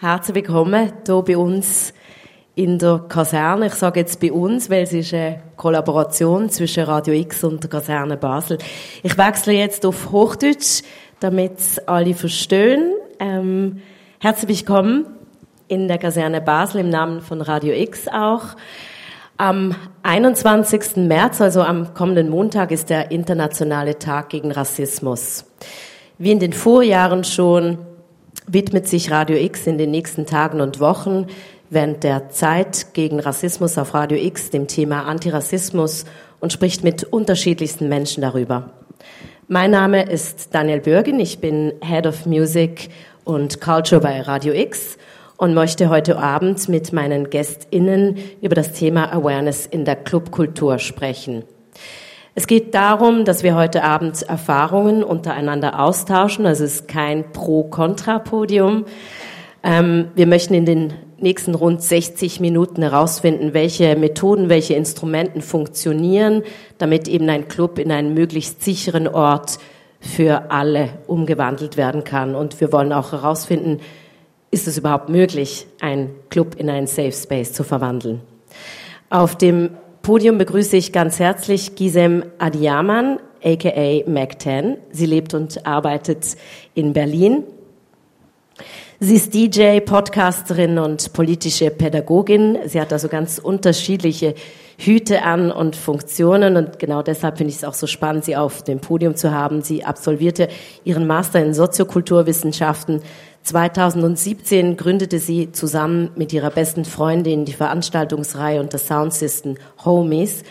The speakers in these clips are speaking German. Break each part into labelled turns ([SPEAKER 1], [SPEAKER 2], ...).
[SPEAKER 1] herzlich willkommen hier bei uns in der Kaserne. Ich sage jetzt bei uns, weil es ist eine Kollaboration zwischen Radio X und der Kaserne Basel. Ich wechsle jetzt auf Hochdeutsch, damit alle verstehen. Ähm, herzlich willkommen in der Kaserne Basel im Namen von Radio X auch. Am 21. März, also am kommenden Montag, ist der internationale Tag gegen Rassismus. Wie in den Vorjahren schon widmet sich Radio X in den nächsten Tagen und Wochen während der Zeit gegen Rassismus auf Radio X dem Thema Antirassismus und spricht mit unterschiedlichsten Menschen darüber. Mein Name ist Daniel Bürgen, ich bin Head of Music und Culture bei Radio X und möchte heute Abend mit meinen GästInnen über das Thema Awareness in der Clubkultur sprechen. Es geht darum, dass wir heute Abend Erfahrungen untereinander austauschen. Es ist kein Pro-Kontra-Podium. Ähm, wir möchten in den nächsten rund 60 Minuten herausfinden, welche Methoden, welche Instrumenten funktionieren, damit eben ein Club in einen möglichst sicheren Ort für alle umgewandelt werden kann. Und wir wollen auch herausfinden, ist es überhaupt möglich, einen Club in einen Safe Space zu verwandeln. Auf dem Podium begrüße ich ganz herzlich Gisem Adiaman, aka Mac10. Sie lebt und arbeitet in Berlin. Sie ist DJ, Podcasterin und politische Pädagogin. Sie hat also ganz unterschiedliche Hüte an und Funktionen und genau deshalb finde ich es auch so spannend, sie auf dem Podium zu haben. Sie absolvierte ihren Master in Soziokulturwissenschaften 2017 gründete sie zusammen mit ihrer besten Freundin die Veranstaltungsreihe und das Soundsystem Homies.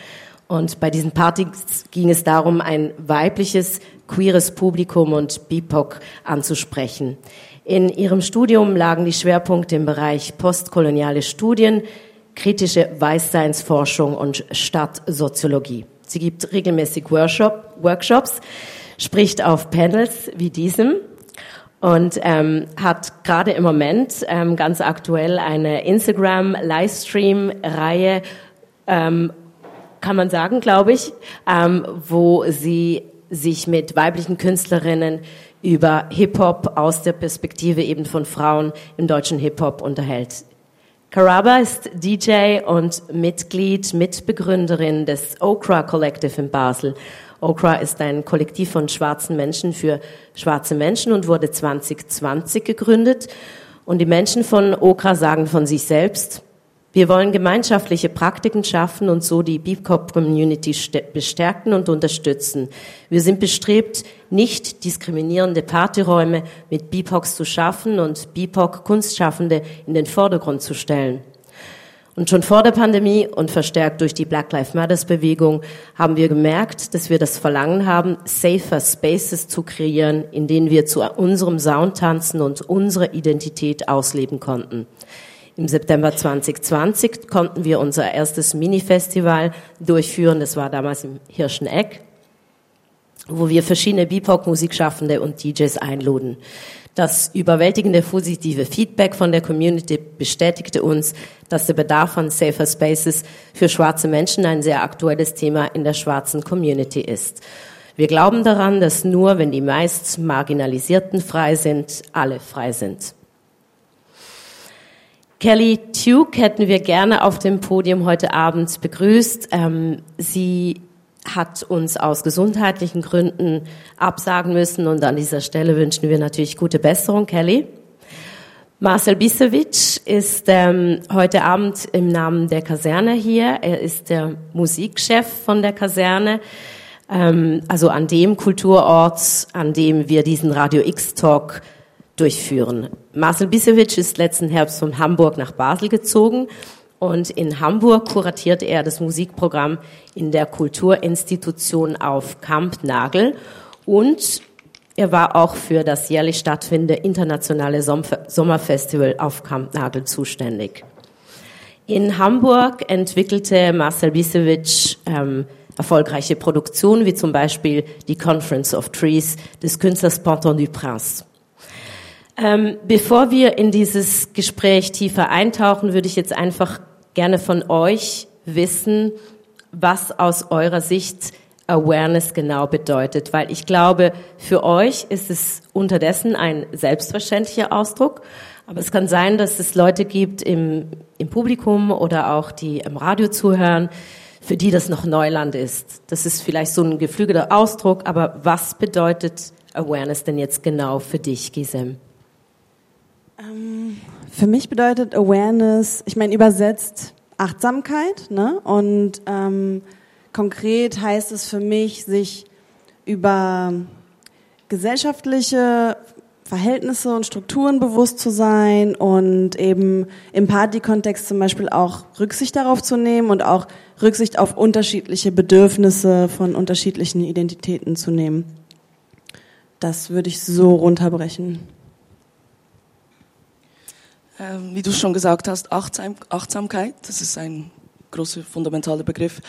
[SPEAKER 1] Und bei diesen Partys ging es darum, ein weibliches, queeres Publikum und BIPOC anzusprechen. In ihrem Studium lagen die Schwerpunkte im Bereich postkoloniale Studien, kritische Weißseinsforschung und Stadtsoziologie. Sie gibt regelmäßig Workshop, Workshops, spricht auf Panels wie diesem und ähm, hat gerade im Moment ähm, ganz aktuell eine Instagram-Livestream-Reihe, ähm, kann man sagen, glaube ich, ähm, wo sie sich mit weiblichen Künstlerinnen über Hip-Hop aus der Perspektive eben von Frauen im deutschen Hip-Hop unterhält. Karaba ist DJ und Mitglied, Mitbegründerin des Okra Collective in Basel Okra ist ein Kollektiv von schwarzen Menschen für schwarze Menschen und wurde 2020 gegründet. Und die Menschen von Okra sagen von sich selbst, wir wollen gemeinschaftliche Praktiken schaffen und so die BIPOC-Community bestärken und unterstützen. Wir sind bestrebt, nicht diskriminierende Partyräume mit BIPOCs zu schaffen und BIPOC-Kunstschaffende in den Vordergrund zu stellen. Und schon vor der Pandemie und verstärkt durch die Black Lives Matters Bewegung haben wir gemerkt, dass wir das Verlangen haben, safer Spaces zu kreieren, in denen wir zu unserem Sound tanzen und unsere Identität ausleben konnten. Im September 2020 konnten wir unser erstes Mini-Festival durchführen. Das war damals im Hirscheneck, wo wir verschiedene BIPOC-Musikschaffende und DJs einluden. Das überwältigende positive Feedback von der Community bestätigte uns, dass der Bedarf an Safer Spaces für schwarze Menschen ein sehr aktuelles Thema in der schwarzen Community ist. Wir glauben daran, dass nur wenn die meist Marginalisierten frei sind, alle frei sind. Kelly Tuke hätten wir gerne auf dem Podium heute Abend begrüßt. Ähm, sie hat uns aus gesundheitlichen Gründen absagen müssen und an dieser Stelle wünschen wir natürlich gute Besserung, Kelly. Marcel Bisewitsch ist ähm, heute Abend im Namen der Kaserne hier. Er ist der Musikchef von der Kaserne, ähm, also an dem Kulturort, an dem wir diesen Radio X Talk durchführen. Marcel Bisewitsch ist letzten Herbst von Hamburg nach Basel gezogen und in Hamburg kuratiert er das Musikprogramm in der Kulturinstitution auf Camp Nagel. Und er war auch für das jährlich stattfindende internationale Sommerfestival auf Camp Nagel zuständig. In Hamburg entwickelte Marcel Bisewitsch ähm, erfolgreiche Produktionen, wie zum Beispiel die Conference of Trees des Künstlers Panton du Prince. Ähm, bevor wir in dieses Gespräch tiefer eintauchen, würde ich jetzt einfach gerne von euch wissen, was aus eurer Sicht Awareness genau bedeutet, weil ich glaube, für euch ist es unterdessen ein selbstverständlicher Ausdruck, Aber es kann sein, dass es Leute gibt im, im Publikum oder auch die im Radio zuhören, für die das noch Neuland ist. Das ist vielleicht so ein geflügelter Ausdruck, aber was bedeutet Awareness denn jetzt genau für dich, Gisem?
[SPEAKER 2] Für mich bedeutet Awareness, ich meine übersetzt Achtsamkeit, ne? Und ähm, konkret heißt es für mich, sich über gesellschaftliche Verhältnisse und Strukturen bewusst zu sein und eben im Partykontext zum Beispiel auch Rücksicht darauf zu nehmen und auch Rücksicht auf unterschiedliche Bedürfnisse von unterschiedlichen Identitäten zu nehmen. Das würde ich so runterbrechen.
[SPEAKER 3] Ähm, wie du schon gesagt hast, Achtsam Achtsamkeit, das ist ein großer fundamentaler Begriff.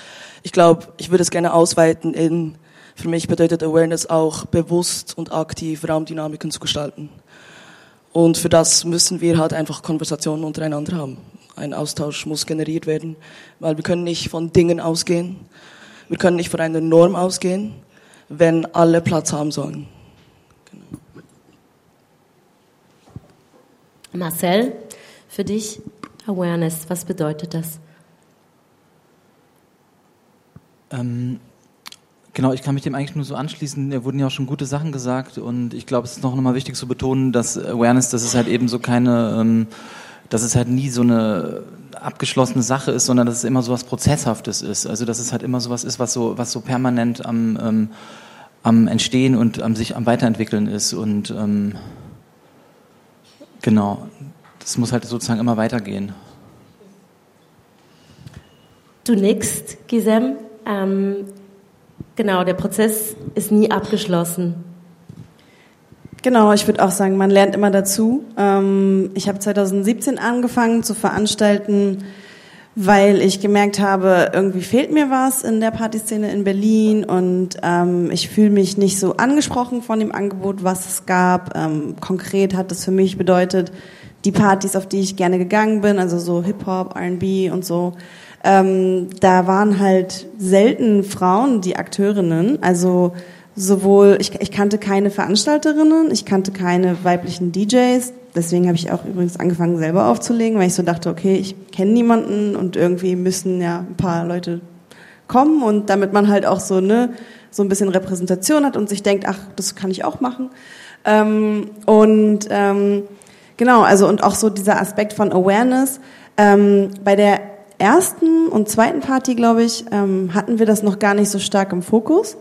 [SPEAKER 3] Ich glaube, ich würde es gerne ausweiten in, für mich bedeutet Awareness auch bewusst und aktiv Raumdynamiken zu gestalten. Und für das müssen wir halt einfach Konversationen untereinander haben. Ein Austausch muss generiert werden, weil wir können nicht von Dingen ausgehen. Wir können nicht von einer Norm ausgehen, wenn alle Platz haben sollen.
[SPEAKER 1] Marcel, für dich Awareness, was bedeutet das?
[SPEAKER 4] Ähm, genau, ich kann mich dem eigentlich nur so anschließen. Da wurden ja auch schon gute Sachen gesagt und ich glaube, es ist noch nochmal wichtig zu betonen, dass Awareness, das ist halt eben so keine, ähm, dass es halt nie so eine abgeschlossene Sache ist, sondern dass es immer so was Prozesshaftes ist. Also dass es halt immer so was ist, was so, was so permanent am, ähm, am Entstehen und am sich am Weiterentwickeln ist und ähm, Genau. Das muss halt sozusagen immer weitergehen.
[SPEAKER 1] Du nickst, Gisem. Ähm, genau, der Prozess ist nie abgeschlossen.
[SPEAKER 2] Genau, ich würde auch sagen, man lernt immer dazu. Ähm, ich habe 2017 angefangen zu veranstalten, weil ich gemerkt habe, irgendwie fehlt mir was in der Partyszene in Berlin und ähm, ich fühle mich nicht so angesprochen von dem Angebot, was es gab. Ähm, konkret hat das für mich bedeutet, die Partys, auf die ich gerne gegangen bin, also so Hip-Hop, R&B und so, ähm, da waren halt selten Frauen die Akteurinnen, also sowohl, ich, ich kannte keine Veranstalterinnen, ich kannte keine weiblichen DJs, deswegen habe ich auch übrigens angefangen selber aufzulegen, weil ich so dachte, okay, ich kenne niemanden und irgendwie müssen ja ein paar Leute kommen und damit man halt auch so ne so ein bisschen Repräsentation hat und sich denkt, ach, das kann ich auch machen. Ähm, und ähm, genau, also und auch so dieser Aspekt von Awareness. Ähm, bei der ersten und zweiten Party, glaube ich, ähm, hatten wir das noch gar nicht so stark im Fokus.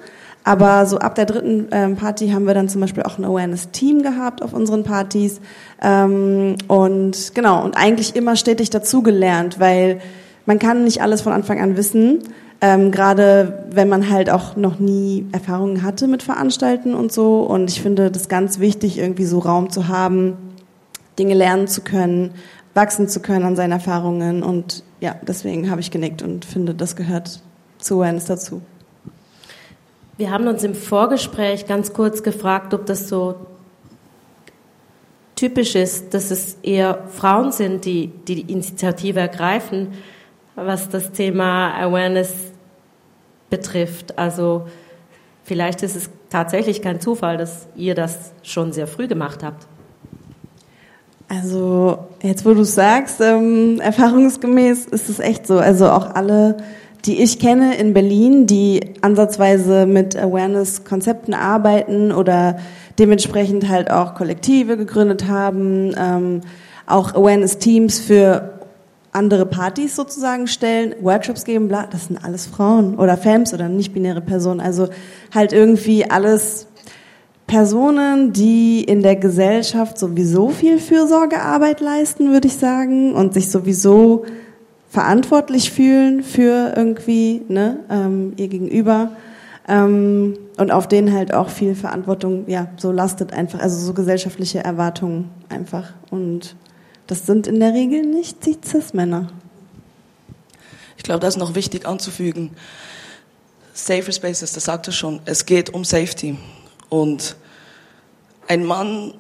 [SPEAKER 2] Aber so ab der dritten ähm, Party haben wir dann zum Beispiel auch ein Awareness-Team gehabt auf unseren Partys. Ähm, und genau, und eigentlich immer stetig dazugelernt, weil man kann nicht alles von Anfang an wissen. Ähm, Gerade wenn man halt auch noch nie Erfahrungen hatte mit Veranstalten und so. Und ich finde das ganz wichtig, irgendwie so Raum zu haben, Dinge lernen zu können, wachsen zu können an seinen Erfahrungen. Und ja, deswegen habe ich genickt und finde, das gehört zu Awareness dazu.
[SPEAKER 1] Wir haben uns im Vorgespräch ganz kurz gefragt, ob das so typisch ist, dass es eher Frauen sind, die die Initiative ergreifen, was das Thema Awareness betrifft. Also vielleicht ist es tatsächlich kein Zufall, dass ihr das schon sehr früh gemacht habt.
[SPEAKER 2] Also jetzt, wo du sagst, ähm, erfahrungsgemäß ist es echt so. Also auch alle die ich kenne in Berlin, die ansatzweise mit Awareness-Konzepten arbeiten oder dementsprechend halt auch Kollektive gegründet haben, ähm, auch Awareness-Teams für andere Partys sozusagen stellen, Workshops geben, bla, das sind alles Frauen oder Femmes oder nicht-binäre Personen. Also halt irgendwie alles Personen, die in der Gesellschaft sowieso viel Fürsorgearbeit leisten, würde ich sagen, und sich sowieso verantwortlich fühlen für irgendwie ne, ähm, ihr Gegenüber ähm, und auf denen halt auch viel Verantwortung ja so lastet einfach, also so gesellschaftliche Erwartungen einfach und das sind in der Regel nicht die Cis-Männer.
[SPEAKER 3] Ich glaube, das ist noch wichtig anzufügen. Safer Spaces, das sagt er schon, es geht um Safety und ein Mann,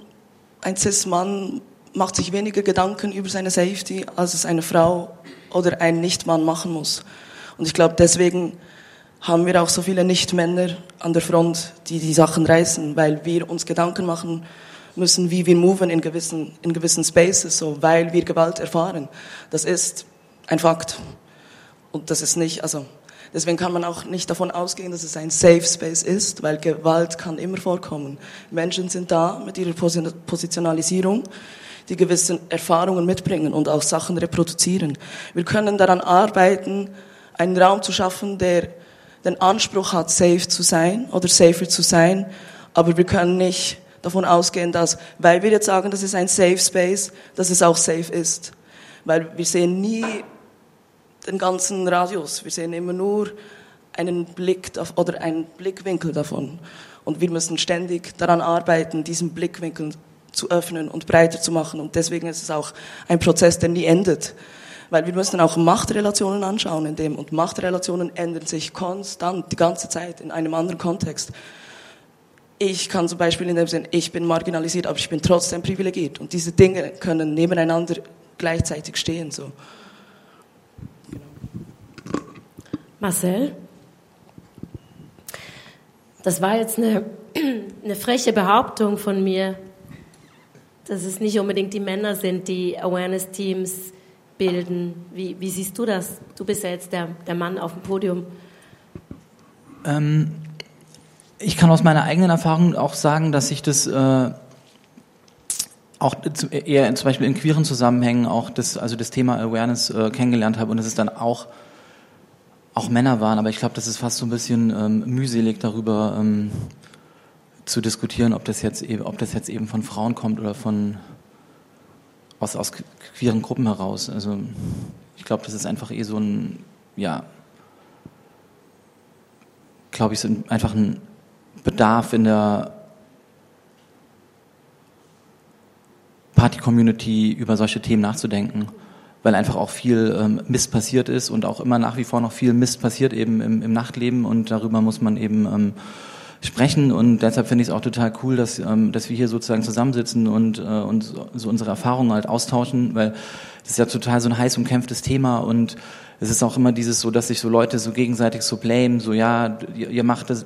[SPEAKER 3] ein Cis-Mann macht sich weniger Gedanken über seine Safety, als es eine Frau oder ein Nichtmann machen muss. Und ich glaube, deswegen haben wir auch so viele Nichtmänner an der Front, die die Sachen reißen, weil wir uns Gedanken machen müssen, wie wir moven in gewissen, in gewissen Spaces, so, weil wir Gewalt erfahren. Das ist ein Fakt. Und das ist nicht, also, deswegen kann man auch nicht davon ausgehen, dass es ein Safe Space ist, weil Gewalt kann immer vorkommen. Menschen sind da mit ihrer Positionalisierung, die gewisse Erfahrungen mitbringen und auch Sachen reproduzieren. Wir können daran arbeiten, einen Raum zu schaffen, der den Anspruch hat, safe zu sein oder safer zu sein, aber wir können nicht davon ausgehen, dass, weil wir jetzt sagen, das ist ein Safe Space, dass es auch safe ist. Weil wir sehen nie den ganzen Radius, wir sehen immer nur einen Blick oder einen Blickwinkel davon. Und wir müssen ständig daran arbeiten, diesen Blickwinkel zu öffnen und breiter zu machen. Und deswegen ist es auch ein Prozess, der nie endet. Weil wir müssen auch Machtrelationen anschauen in dem. Und Machtrelationen ändern sich konstant, die ganze Zeit, in einem anderen Kontext. Ich kann zum Beispiel in dem Sinn, ich bin marginalisiert, aber ich bin trotzdem privilegiert. Und diese Dinge können nebeneinander gleichzeitig stehen, so.
[SPEAKER 1] Marcel? Das war jetzt eine, eine freche Behauptung von mir, dass es nicht unbedingt die Männer sind, die Awareness-Teams bilden. Wie, wie, siehst du das? Du bist ja jetzt der, der Mann auf dem Podium.
[SPEAKER 4] Ähm, ich kann aus meiner eigenen Erfahrung auch sagen, dass ich das äh, auch eher zum Beispiel in queeren Zusammenhängen auch das, also das Thema Awareness äh, kennengelernt habe und dass es dann auch auch Männer waren, aber ich glaube, das ist fast so ein bisschen ähm, mühselig darüber ähm, zu diskutieren, ob das jetzt eben, ob das jetzt eben von Frauen kommt oder von aus, aus queeren Gruppen heraus. Also ich glaube, das ist einfach eh so ein, ja, glaube ich, so ein, einfach ein Bedarf in der Party-Community über solche Themen nachzudenken, weil einfach auch viel ähm, Mist passiert ist und auch immer nach wie vor noch viel Mist passiert eben im, im Nachtleben und darüber muss man eben ähm, sprechen und deshalb finde ich es auch total cool, dass, ähm, dass wir hier sozusagen zusammensitzen und, äh, und so unsere Erfahrungen halt austauschen, weil das ist ja total so ein heiß umkämpftes Thema und es ist auch immer dieses so, dass sich so Leute so gegenseitig so blame, so ja, ihr macht das,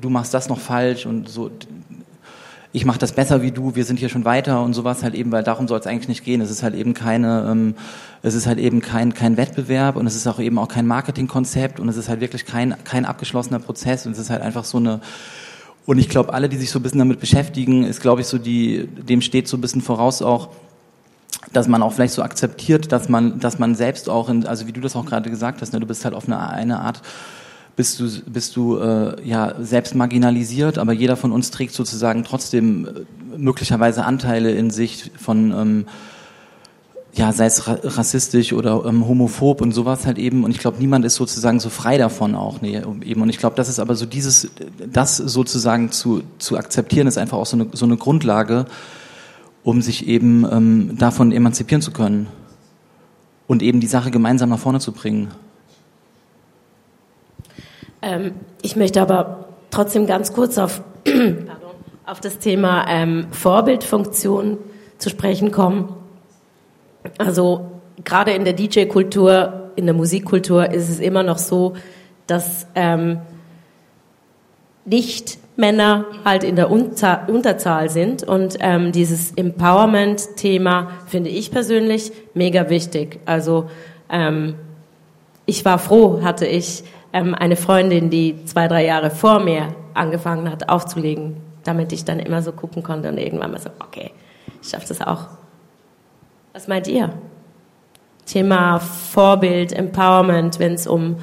[SPEAKER 4] du machst das noch falsch und so, ich mache das besser wie du, wir sind hier schon weiter und sowas halt eben, weil darum soll es eigentlich nicht gehen. Es ist halt eben keine, ähm, es ist halt eben kein kein Wettbewerb und es ist auch eben auch kein Marketingkonzept und es ist halt wirklich kein kein abgeschlossener Prozess und es ist halt einfach so eine und ich glaube, alle, die sich so ein bisschen damit beschäftigen, ist, glaube ich, so die, dem steht so ein bisschen voraus auch, dass man auch vielleicht so akzeptiert, dass man, dass man selbst auch, in, also wie du das auch gerade gesagt hast, ne, du bist halt auf eine, eine Art bist du, bist du äh, ja selbst marginalisiert, aber jeder von uns trägt sozusagen trotzdem äh, möglicherweise Anteile in sich von ähm, ja, sei es rassistisch oder ähm, homophob und sowas halt eben. Und ich glaube, niemand ist sozusagen so frei davon auch nee, eben. Und ich glaube, das ist aber so dieses, das sozusagen zu, zu akzeptieren, ist einfach auch so eine, so eine Grundlage, um sich eben ähm, davon emanzipieren zu können und eben die Sache gemeinsam nach vorne zu bringen.
[SPEAKER 1] Ähm, ich möchte aber trotzdem ganz kurz auf, auf das Thema ähm, Vorbildfunktion zu sprechen kommen. Also gerade in der DJ-Kultur, in der Musikkultur ist es immer noch so, dass ähm, nicht Männer halt in der Unter Unterzahl sind und ähm, dieses Empowerment-Thema finde ich persönlich mega wichtig. Also ähm, ich war froh, hatte ich ähm, eine Freundin, die zwei, drei Jahre vor mir angefangen hat aufzulegen, damit ich dann immer so gucken konnte und irgendwann mal so, okay, ich schaffe das auch. Was meint ihr? Thema Vorbild, Empowerment, wenn es um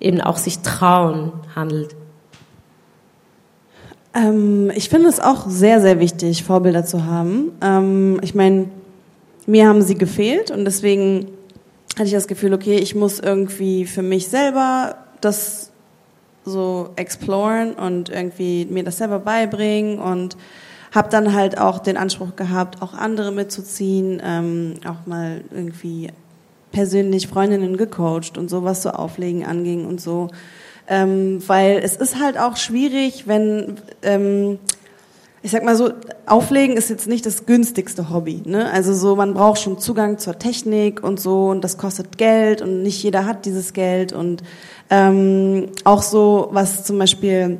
[SPEAKER 1] eben auch sich trauen handelt.
[SPEAKER 2] Ähm, ich finde es auch sehr, sehr wichtig, Vorbilder zu haben. Ähm, ich meine, mir haben sie gefehlt und deswegen hatte ich das Gefühl, okay, ich muss irgendwie für mich selber das so exploren und irgendwie mir das selber beibringen und habe dann halt auch den Anspruch gehabt, auch andere mitzuziehen, ähm, auch mal irgendwie persönlich Freundinnen gecoacht und so, was so Auflegen anging und so. Ähm, weil es ist halt auch schwierig, wenn ähm, ich sag mal so, Auflegen ist jetzt nicht das günstigste Hobby. Ne? Also so, man braucht schon Zugang zur Technik und so und das kostet Geld und nicht jeder hat dieses Geld und ähm, auch so, was zum Beispiel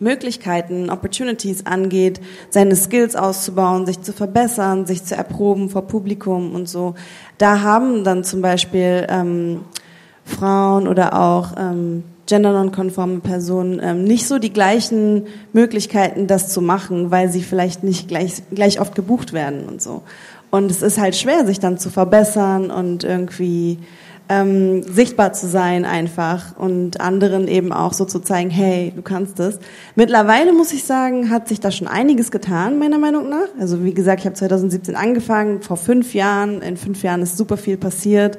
[SPEAKER 2] Möglichkeiten, Opportunities angeht, seine Skills auszubauen, sich zu verbessern, sich zu erproben vor Publikum und so. Da haben dann zum Beispiel ähm, Frauen oder auch ähm, gendernonkonforme Personen ähm, nicht so die gleichen Möglichkeiten, das zu machen, weil sie vielleicht nicht gleich, gleich oft gebucht werden und so. Und es ist halt schwer, sich dann zu verbessern und irgendwie ähm, sichtbar zu sein einfach und anderen eben auch so zu zeigen, hey, du kannst es. Mittlerweile muss ich sagen, hat sich da schon einiges getan, meiner Meinung nach. Also wie gesagt, ich habe 2017 angefangen, vor fünf Jahren. In fünf Jahren ist super viel passiert.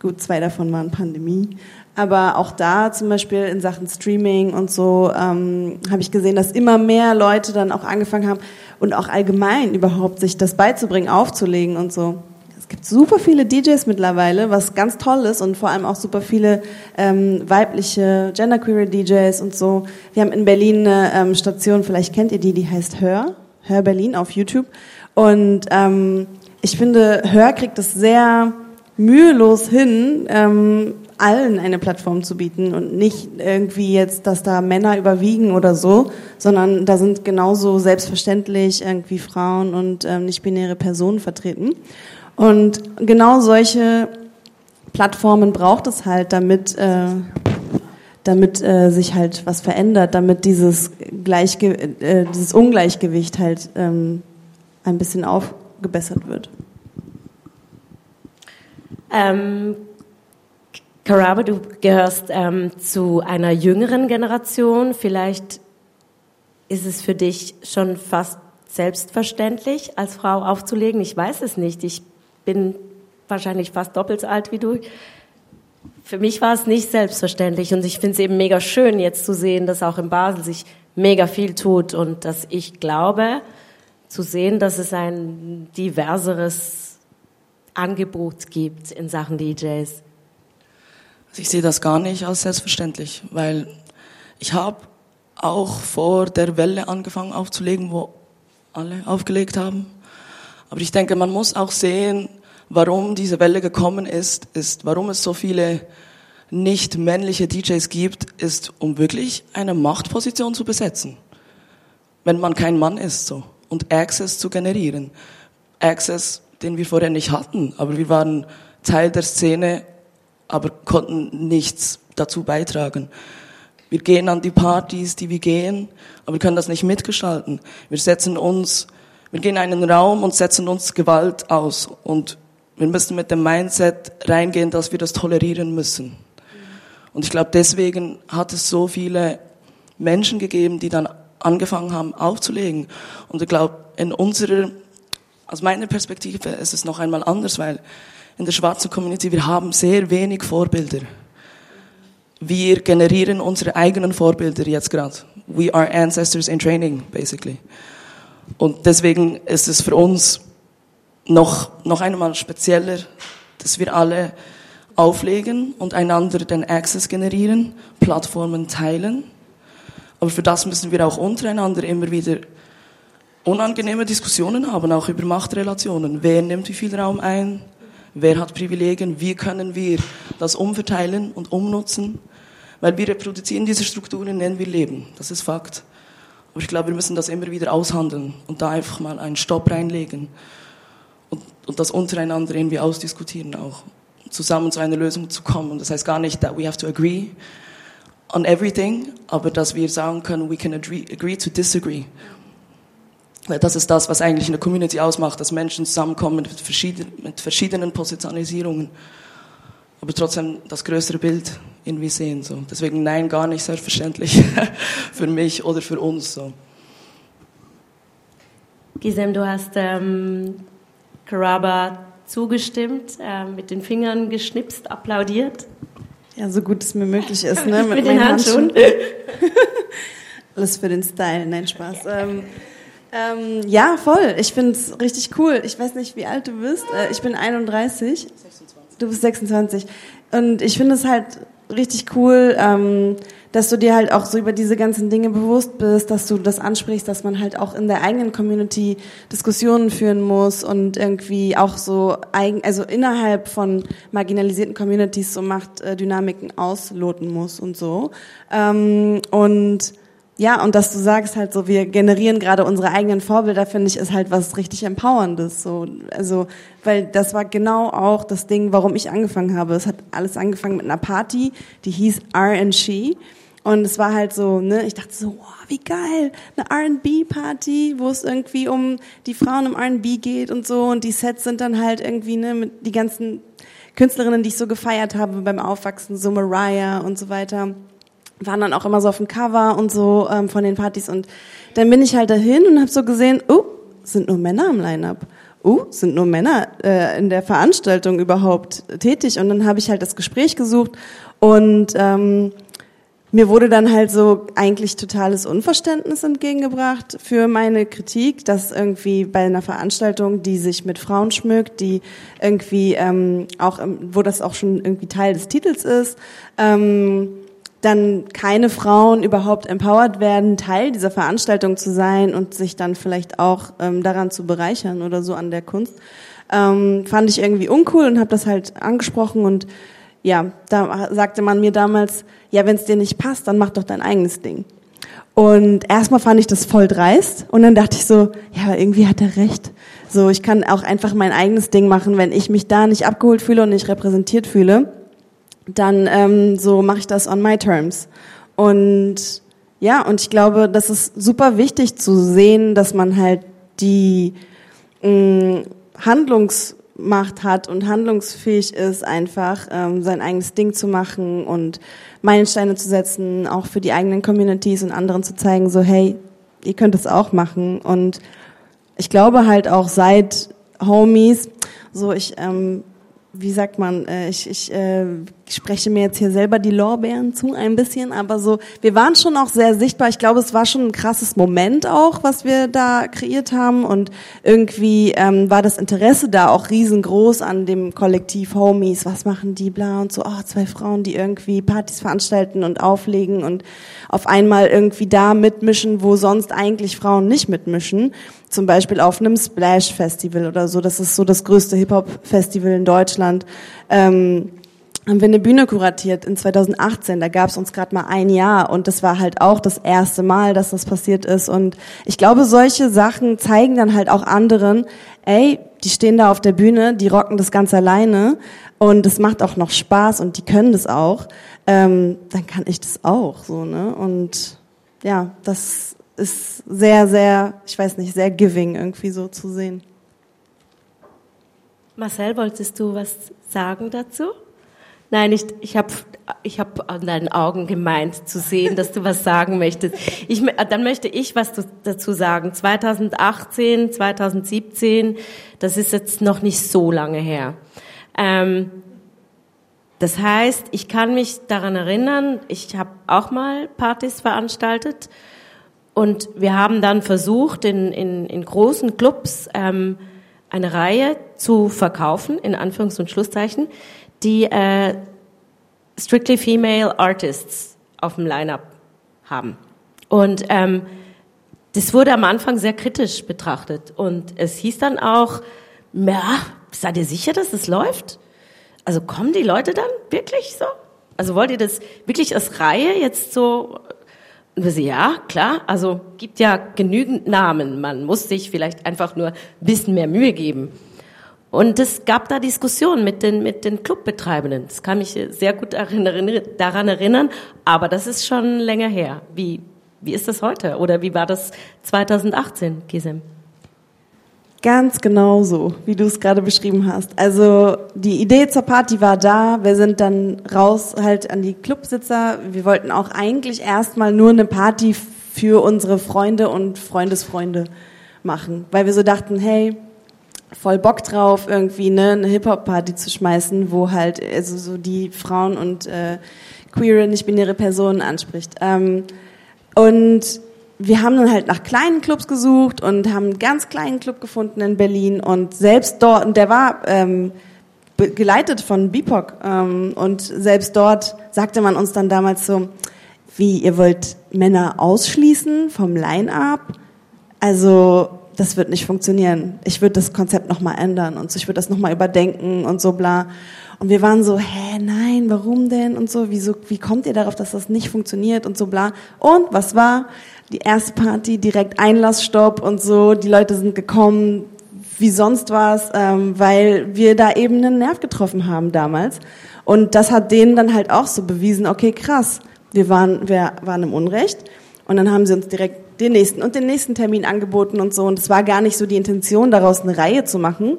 [SPEAKER 2] Gut, zwei davon waren Pandemie. Aber auch da zum Beispiel in Sachen Streaming und so ähm, habe ich gesehen, dass immer mehr Leute dann auch angefangen haben und auch allgemein überhaupt sich das beizubringen, aufzulegen und so. Es gibt super viele DJs mittlerweile, was ganz toll ist und vor allem auch super viele ähm, weibliche genderqueer DJs und so. Wir haben in Berlin eine ähm, Station, vielleicht kennt ihr die, die heißt Hör, Hör Berlin auf YouTube. Und ähm, ich finde, Hör kriegt es sehr mühelos hin, ähm, allen eine Plattform zu bieten und nicht irgendwie jetzt, dass da Männer überwiegen oder so, sondern da sind genauso selbstverständlich irgendwie Frauen und ähm, nicht-binäre Personen vertreten. Und genau solche Plattformen braucht es halt, damit, äh, damit äh, sich halt was verändert, damit dieses, Gleichge äh, dieses Ungleichgewicht halt ähm, ein bisschen aufgebessert wird.
[SPEAKER 1] Ähm, Karaba, du gehörst ähm, zu einer jüngeren Generation. Vielleicht ist es für dich schon fast selbstverständlich, als Frau aufzulegen. Ich weiß es nicht. Ich bin wahrscheinlich fast doppelt so alt wie du. Für mich war es nicht selbstverständlich und ich finde es eben mega schön, jetzt zu sehen, dass auch in Basel sich mega viel tut und dass ich glaube, zu sehen, dass es ein diverseres Angebot gibt in Sachen DJs.
[SPEAKER 3] Ich sehe das gar nicht als selbstverständlich, weil ich habe auch vor der Welle angefangen aufzulegen, wo alle aufgelegt haben. Aber ich denke, man muss auch sehen, warum diese Welle gekommen ist, ist, warum es so viele nicht männliche DJs gibt, ist, um wirklich eine Machtposition zu besetzen. Wenn man kein Mann ist, so. Und Access zu generieren. Access, den wir vorher nicht hatten, aber wir waren Teil der Szene, aber konnten nichts dazu beitragen. Wir gehen an die Partys, die wir gehen, aber wir können das nicht mitgestalten. Wir setzen uns wir gehen in einen Raum und setzen uns Gewalt aus. Und wir müssen mit dem Mindset reingehen, dass wir das tolerieren müssen. Und ich glaube, deswegen hat es so viele Menschen gegeben, die dann angefangen haben aufzulegen. Und ich glaube, in unserer, aus meiner Perspektive ist es noch einmal anders, weil in der schwarzen Community, wir haben sehr wenig Vorbilder. Wir generieren unsere eigenen Vorbilder jetzt gerade. We are ancestors in training, basically. Und deswegen ist es für uns noch, noch einmal spezieller, dass wir alle auflegen und einander den Access generieren, Plattformen teilen. Aber für das müssen wir auch untereinander immer wieder unangenehme Diskussionen haben, auch über Machtrelationen. Wer nimmt wie viel Raum ein? Wer hat Privilegien? Wie können wir das umverteilen und umnutzen? Weil wir reproduzieren diese Strukturen, in denen wir leben. Das ist Fakt. Aber ich glaube, wir müssen das immer wieder aushandeln und da einfach mal einen Stopp reinlegen und, und das untereinander irgendwie ausdiskutieren auch, zusammen zu einer Lösung zu kommen. Und das heißt gar nicht, that we have to agree on everything, aber dass wir sagen können, we can agree, agree to disagree. Weil das ist das, was eigentlich eine Community ausmacht, dass Menschen zusammenkommen mit verschiedenen, mit verschiedenen Positionalisierungen aber trotzdem das größere Bild irgendwie sehen. So. Deswegen nein, gar nicht selbstverständlich für mich oder für uns. So.
[SPEAKER 1] Gisem, du hast ähm, Karaba zugestimmt, äh, mit den Fingern geschnipst, applaudiert.
[SPEAKER 2] Ja, so gut es mir möglich ist, ne?
[SPEAKER 1] mit, mit den Handschuhen.
[SPEAKER 2] Alles für den Style, nein, Spaß. Ähm, ähm, ja, voll. Ich finde es richtig cool. Ich weiß nicht, wie alt du bist. Äh, ich bin 31. 26. Du bist 26. Und ich finde es halt richtig cool, ähm, dass du dir halt auch so über diese ganzen Dinge bewusst bist, dass du das ansprichst, dass man halt auch in der eigenen Community Diskussionen führen muss und irgendwie auch so eigen, also innerhalb von marginalisierten Communities so Machtdynamiken ausloten muss und so. Ähm, und ja, und dass du sagst halt so, wir generieren gerade unsere eigenen Vorbilder, finde ich, ist halt was richtig Empowerndes. So, also, weil das war genau auch das Ding, warum ich angefangen habe. Es hat alles angefangen mit einer Party, die hieß R&She. Und es war halt so, ne, ich dachte so, wow, wie geil, eine R&B-Party, wo es irgendwie um die Frauen im R&B geht und so. Und die Sets sind dann halt irgendwie, ne, mit die ganzen Künstlerinnen, die ich so gefeiert habe beim Aufwachsen, so Mariah und so weiter waren dann auch immer so auf dem Cover und so ähm, von den Partys und dann bin ich halt dahin und habe so gesehen, oh, sind nur Männer im Line-up. Oh, sind nur Männer äh, in der Veranstaltung überhaupt tätig und dann habe ich halt das Gespräch gesucht und ähm, mir wurde dann halt so eigentlich totales Unverständnis entgegengebracht für meine Kritik, dass irgendwie bei einer Veranstaltung, die sich mit Frauen schmückt, die irgendwie ähm, auch, wo das auch schon irgendwie Teil des Titels ist, ähm, dann keine Frauen überhaupt empowered werden, Teil dieser Veranstaltung zu sein und sich dann vielleicht auch ähm, daran zu bereichern oder so an der Kunst, ähm, fand ich irgendwie uncool und habe das halt angesprochen und ja, da sagte man mir damals, ja, wenn es dir nicht passt, dann mach doch dein eigenes Ding. Und erstmal fand ich das voll dreist und dann dachte ich so, ja, irgendwie hat er recht. So, ich kann auch einfach mein eigenes Ding machen, wenn ich mich da nicht abgeholt fühle und nicht repräsentiert fühle dann ähm, so mache ich das on my terms. Und ja, und ich glaube, das ist super wichtig zu sehen, dass man halt die mh, mm, Handlungsmacht hat und handlungsfähig ist, einfach ähm, sein eigenes Ding zu machen und Meilensteine zu setzen, auch für die eigenen Communities und anderen zu zeigen, so hey, ihr könnt es auch machen. Und ich glaube halt auch seit Homies, so ich ähm, wie sagt man, äh, ich, ich äh, spreche mir jetzt hier selber die Lorbeeren zu ein bisschen, aber so, wir waren schon auch sehr sichtbar. Ich glaube, es war schon ein krasses Moment auch, was wir da kreiert haben und irgendwie ähm, war das Interesse da auch riesengroß an dem Kollektiv Homies. Was machen die, bla und so, oh, zwei Frauen, die irgendwie Partys veranstalten und auflegen und auf einmal irgendwie da mitmischen, wo sonst eigentlich Frauen nicht mitmischen zum Beispiel auf einem Splash Festival oder so, das ist so das größte Hip-Hop-Festival in Deutschland, ähm, haben wir eine Bühne kuratiert in 2018. Da gab es uns gerade mal ein Jahr und das war halt auch das erste Mal, dass das passiert ist. Und ich glaube, solche Sachen zeigen dann halt auch anderen, ey, die stehen da auf der Bühne, die rocken das ganz alleine und es macht auch noch Spaß und die können das auch. Ähm, dann kann ich das auch so, ne? Und ja, das ist sehr, sehr, ich weiß nicht, sehr giving irgendwie so zu sehen.
[SPEAKER 1] Marcel, wolltest du was sagen dazu? Nein, ich, ich habe ich hab an deinen Augen gemeint zu sehen, dass du was sagen möchtest. Ich, dann möchte ich was dazu sagen. 2018, 2017, das ist jetzt noch nicht so lange her. Ähm, das heißt, ich kann mich daran erinnern, ich habe auch mal Partys veranstaltet und wir haben dann versucht, in, in, in großen Clubs ähm, eine Reihe zu verkaufen, in Anführungs- und Schlusszeichen, die äh, strictly female artists auf dem Line-up haben. Und ähm, das wurde am Anfang sehr kritisch betrachtet. Und es hieß dann auch, ja, seid ihr sicher, dass das läuft? Also kommen die Leute dann wirklich so? Also wollt ihr das wirklich als Reihe jetzt so, ja, klar, also gibt ja genügend Namen. Man muss sich vielleicht einfach nur ein bisschen mehr Mühe geben. Und es gab da Diskussionen mit den, mit den Clubbetreibenden. Das kann mich sehr gut daran erinnern, aber das ist schon länger her. Wie, wie ist das heute? Oder wie war das 2018, Gisem?
[SPEAKER 2] Ganz genau so, wie du es gerade beschrieben hast. Also die Idee zur Party war da. Wir sind dann raus halt an die Clubsitzer. Wir wollten auch eigentlich erstmal nur eine Party für unsere Freunde und Freundesfreunde machen, weil wir so dachten, hey, voll Bock drauf, irgendwie ne, eine Hip-Hop-Party zu schmeißen, wo halt also so die Frauen und äh, queere, nicht-binäre Personen anspricht. Ähm, und wir haben dann halt nach kleinen Clubs gesucht und haben einen ganz kleinen Club gefunden in Berlin und selbst dort, und der war ähm, geleitet von BIPOC ähm, und selbst dort sagte man uns dann damals so, wie, ihr wollt Männer ausschließen vom Line-Up? Also das wird nicht funktionieren. Ich würde das Konzept nochmal ändern und ich würde das nochmal überdenken und so bla. Und wir waren so, hä, nein, warum denn und so, wieso, wie kommt ihr darauf, dass das nicht funktioniert und so bla. Und was war? Die erste Party, direkt Einlassstopp und so, die Leute sind gekommen, wie sonst was, ähm, weil wir da eben einen Nerv getroffen haben damals. Und das hat denen dann halt auch so bewiesen, okay, krass, wir waren, wir waren im Unrecht. Und dann haben sie uns direkt den nächsten und den nächsten Termin angeboten und so. Und es war gar nicht so die Intention, daraus eine Reihe zu machen,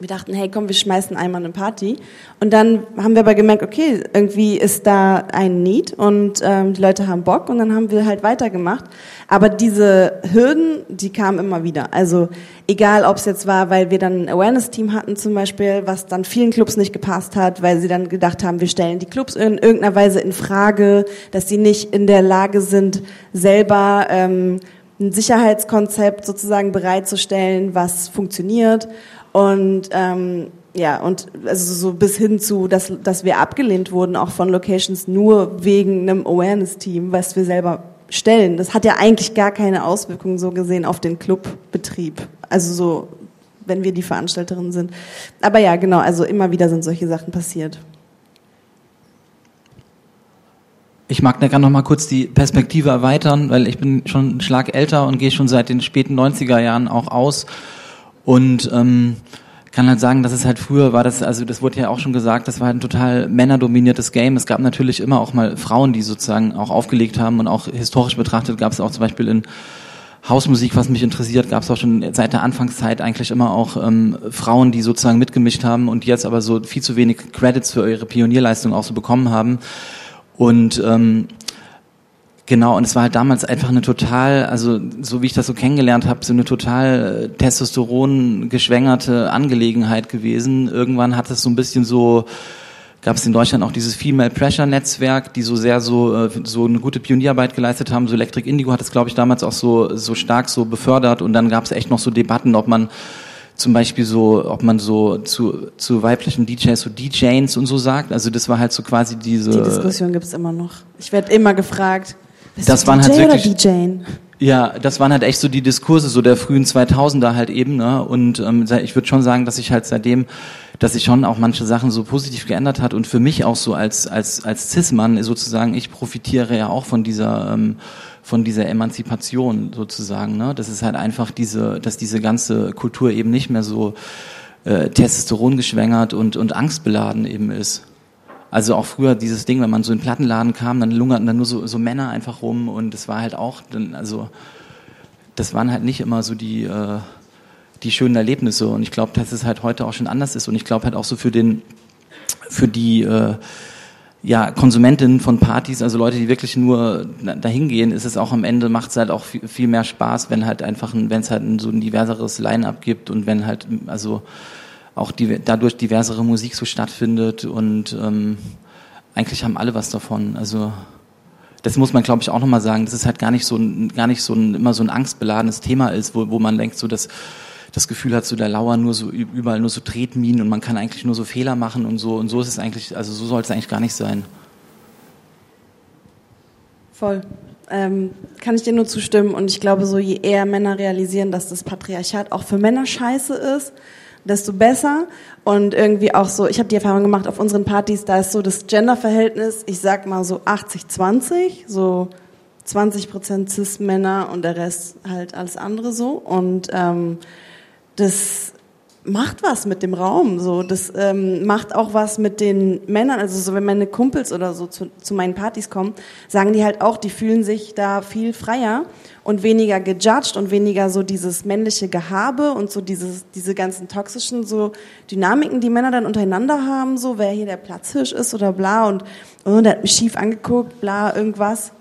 [SPEAKER 2] wir dachten, hey, komm, wir schmeißen einmal eine Party. Und dann haben wir aber gemerkt, okay, irgendwie ist da ein Need und ähm, die Leute haben Bock und dann haben wir halt weitergemacht. Aber diese Hürden, die kamen immer wieder. Also egal, ob es jetzt war, weil wir dann ein Awareness-Team hatten zum Beispiel, was dann vielen Clubs nicht gepasst hat, weil sie dann gedacht haben, wir stellen die Clubs in irgendeiner Weise in Frage, dass sie nicht in der Lage sind, selber ähm, ein Sicherheitskonzept sozusagen bereitzustellen, was funktioniert und ähm, ja, und also so bis hin zu, dass, dass wir abgelehnt wurden, auch von Locations, nur wegen einem Awareness-Team, was wir selber stellen. Das hat ja eigentlich gar keine Auswirkungen so gesehen auf den Clubbetrieb. Also so, wenn wir die Veranstalterin sind. Aber ja, genau, also immer wieder sind solche Sachen passiert.
[SPEAKER 4] Ich mag da gerne noch mal kurz die Perspektive erweitern, weil ich bin schon einen Schlag älter und gehe schon seit den späten 90er Jahren auch aus und ähm, kann halt sagen, dass es halt früher war, das, also das wurde ja auch schon gesagt, das war halt ein total männerdominiertes Game. Es gab natürlich immer auch mal Frauen, die sozusagen auch aufgelegt haben und auch historisch betrachtet gab es auch zum Beispiel in Hausmusik, was mich interessiert, gab es auch schon seit der Anfangszeit eigentlich immer auch ähm, Frauen, die sozusagen mitgemischt haben und die jetzt aber so viel zu wenig Credits für ihre Pionierleistung auch so bekommen haben. Und ähm, Genau, und es war halt damals einfach eine total, also so wie ich das so kennengelernt habe, so eine total äh, Testosteron geschwängerte Angelegenheit gewesen. Irgendwann hat es so ein bisschen so, gab es in Deutschland auch dieses Female Pressure Netzwerk, die so sehr so äh, so eine gute Pionierarbeit geleistet haben. So Electric Indigo hat es, glaube ich, damals auch so so stark so befördert. Und dann gab es echt noch so Debatten, ob man zum Beispiel so, ob man so zu, zu weiblichen DJs so DJs und so sagt. Also das war halt so quasi diese.
[SPEAKER 2] Die Diskussion gibt's immer noch. Ich werde immer gefragt.
[SPEAKER 4] Bist das waren DJ halt wirklich. Ja, das waren halt echt so die Diskurse so der frühen 2000er halt eben. Ne? Und ähm, ich würde schon sagen, dass sich halt seitdem, dass sich schon auch manche Sachen so positiv geändert hat und für mich auch so als als als Cis-Mann sozusagen, ich profitiere ja auch von dieser ähm, von dieser Emanzipation sozusagen. Ne? Das ist halt einfach diese, dass diese ganze Kultur eben nicht mehr so äh, Testosteron geschwängert und und angstbeladen eben ist. Also auch früher dieses Ding, wenn man so in den Plattenladen kam, dann lungerten da nur so, so Männer einfach rum und es war halt auch, dann, also das waren halt nicht immer so die, äh, die schönen Erlebnisse und ich glaube, dass es halt heute auch schon anders ist und ich glaube halt auch so für den, für die äh, ja, Konsumentinnen von Partys, also Leute, die wirklich nur dahin gehen, ist es auch am Ende, macht es halt auch viel, viel mehr Spaß, wenn halt einfach, wenn es halt ein, so ein diverseres Line-up gibt und wenn halt, also auch die, dadurch diversere Musik so stattfindet und ähm, eigentlich haben alle was davon. Also das muss man, glaube ich, auch nochmal sagen, dass es halt gar nicht so ein, gar nicht so ein, immer so ein angstbeladenes Thema ist, wo, wo man denkt, so dass das Gefühl hat, so da lauern nur so überall nur so Tretminen und man kann eigentlich nur so Fehler machen und so und so ist es eigentlich, also so soll es eigentlich gar nicht sein.
[SPEAKER 2] Voll. Ähm, kann ich dir nur zustimmen und ich glaube, so je eher Männer realisieren, dass das Patriarchat auch für Männer scheiße ist, desto besser. Und irgendwie auch so, ich habe die Erfahrung gemacht auf unseren Partys, da ist so das Genderverhältnis, ich sag mal so 80-20, so 20 Prozent Cis-Männer und der Rest halt alles andere so. Und ähm, das macht was mit dem Raum. So, das ähm, macht auch was mit den Männern. Also so, wenn meine Kumpels oder so zu, zu meinen Partys kommen, sagen die halt auch, die fühlen sich da viel freier und weniger gejudged und weniger so dieses männliche Gehabe und so dieses, diese ganzen toxischen so Dynamiken, die Männer dann untereinander haben, so wer hier der Platzhirsch ist oder bla und oh, der hat mich schief angeguckt, bla, irgendwas.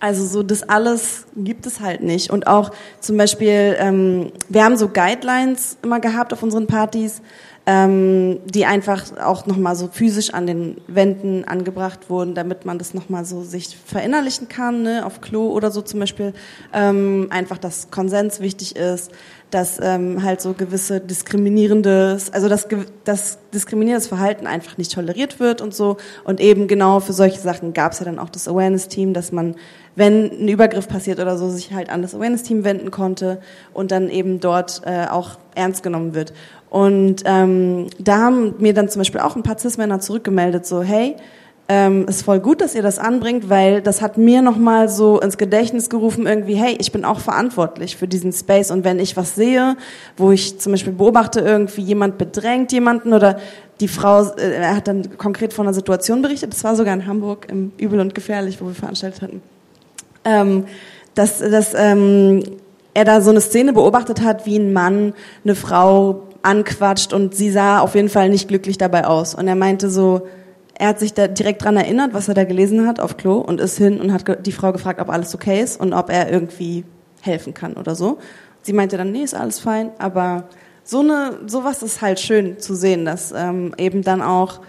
[SPEAKER 2] Also so das alles gibt es halt nicht. Und auch zum Beispiel, ähm, wir haben so Guidelines immer gehabt auf unseren Partys, ähm, die einfach auch nochmal so physisch an den Wänden angebracht wurden, damit man das nochmal so sich verinnerlichen kann, ne, auf Klo oder so zum Beispiel. Ähm, einfach, dass Konsens wichtig ist, dass ähm, halt so gewisse diskriminierendes, also dass das diskriminierendes Verhalten einfach nicht toleriert wird und so. Und eben genau für solche Sachen gab es ja dann auch das Awareness-Team, dass man, wenn ein Übergriff passiert oder so, sich halt an das Awareness-Team wenden konnte und dann eben dort äh, auch ernst genommen wird. Und ähm, da haben mir dann zum Beispiel auch ein paar Cis-Männer zurückgemeldet, so hey, ähm, ist voll gut, dass ihr das anbringt, weil das hat mir nochmal so ins Gedächtnis gerufen, irgendwie, hey, ich bin auch verantwortlich für diesen Space. Und wenn ich was sehe, wo ich zum Beispiel beobachte, irgendwie jemand bedrängt jemanden oder die Frau, äh, er hat dann konkret von einer Situation berichtet, das war sogar in Hamburg im Übel und Gefährlich, wo wir veranstaltet hatten, ähm, dass, dass ähm, er da so eine Szene beobachtet hat, wie ein Mann eine Frau anquatscht und sie sah auf jeden Fall nicht glücklich dabei aus. Und er meinte so, er hat sich da direkt dran erinnert, was er da gelesen hat auf Klo und ist hin und hat die Frau gefragt, ob alles okay ist und ob er irgendwie helfen kann oder so. Sie meinte dann, nee, ist alles fein, aber so eine, sowas ist halt schön zu sehen, dass ähm, eben dann auch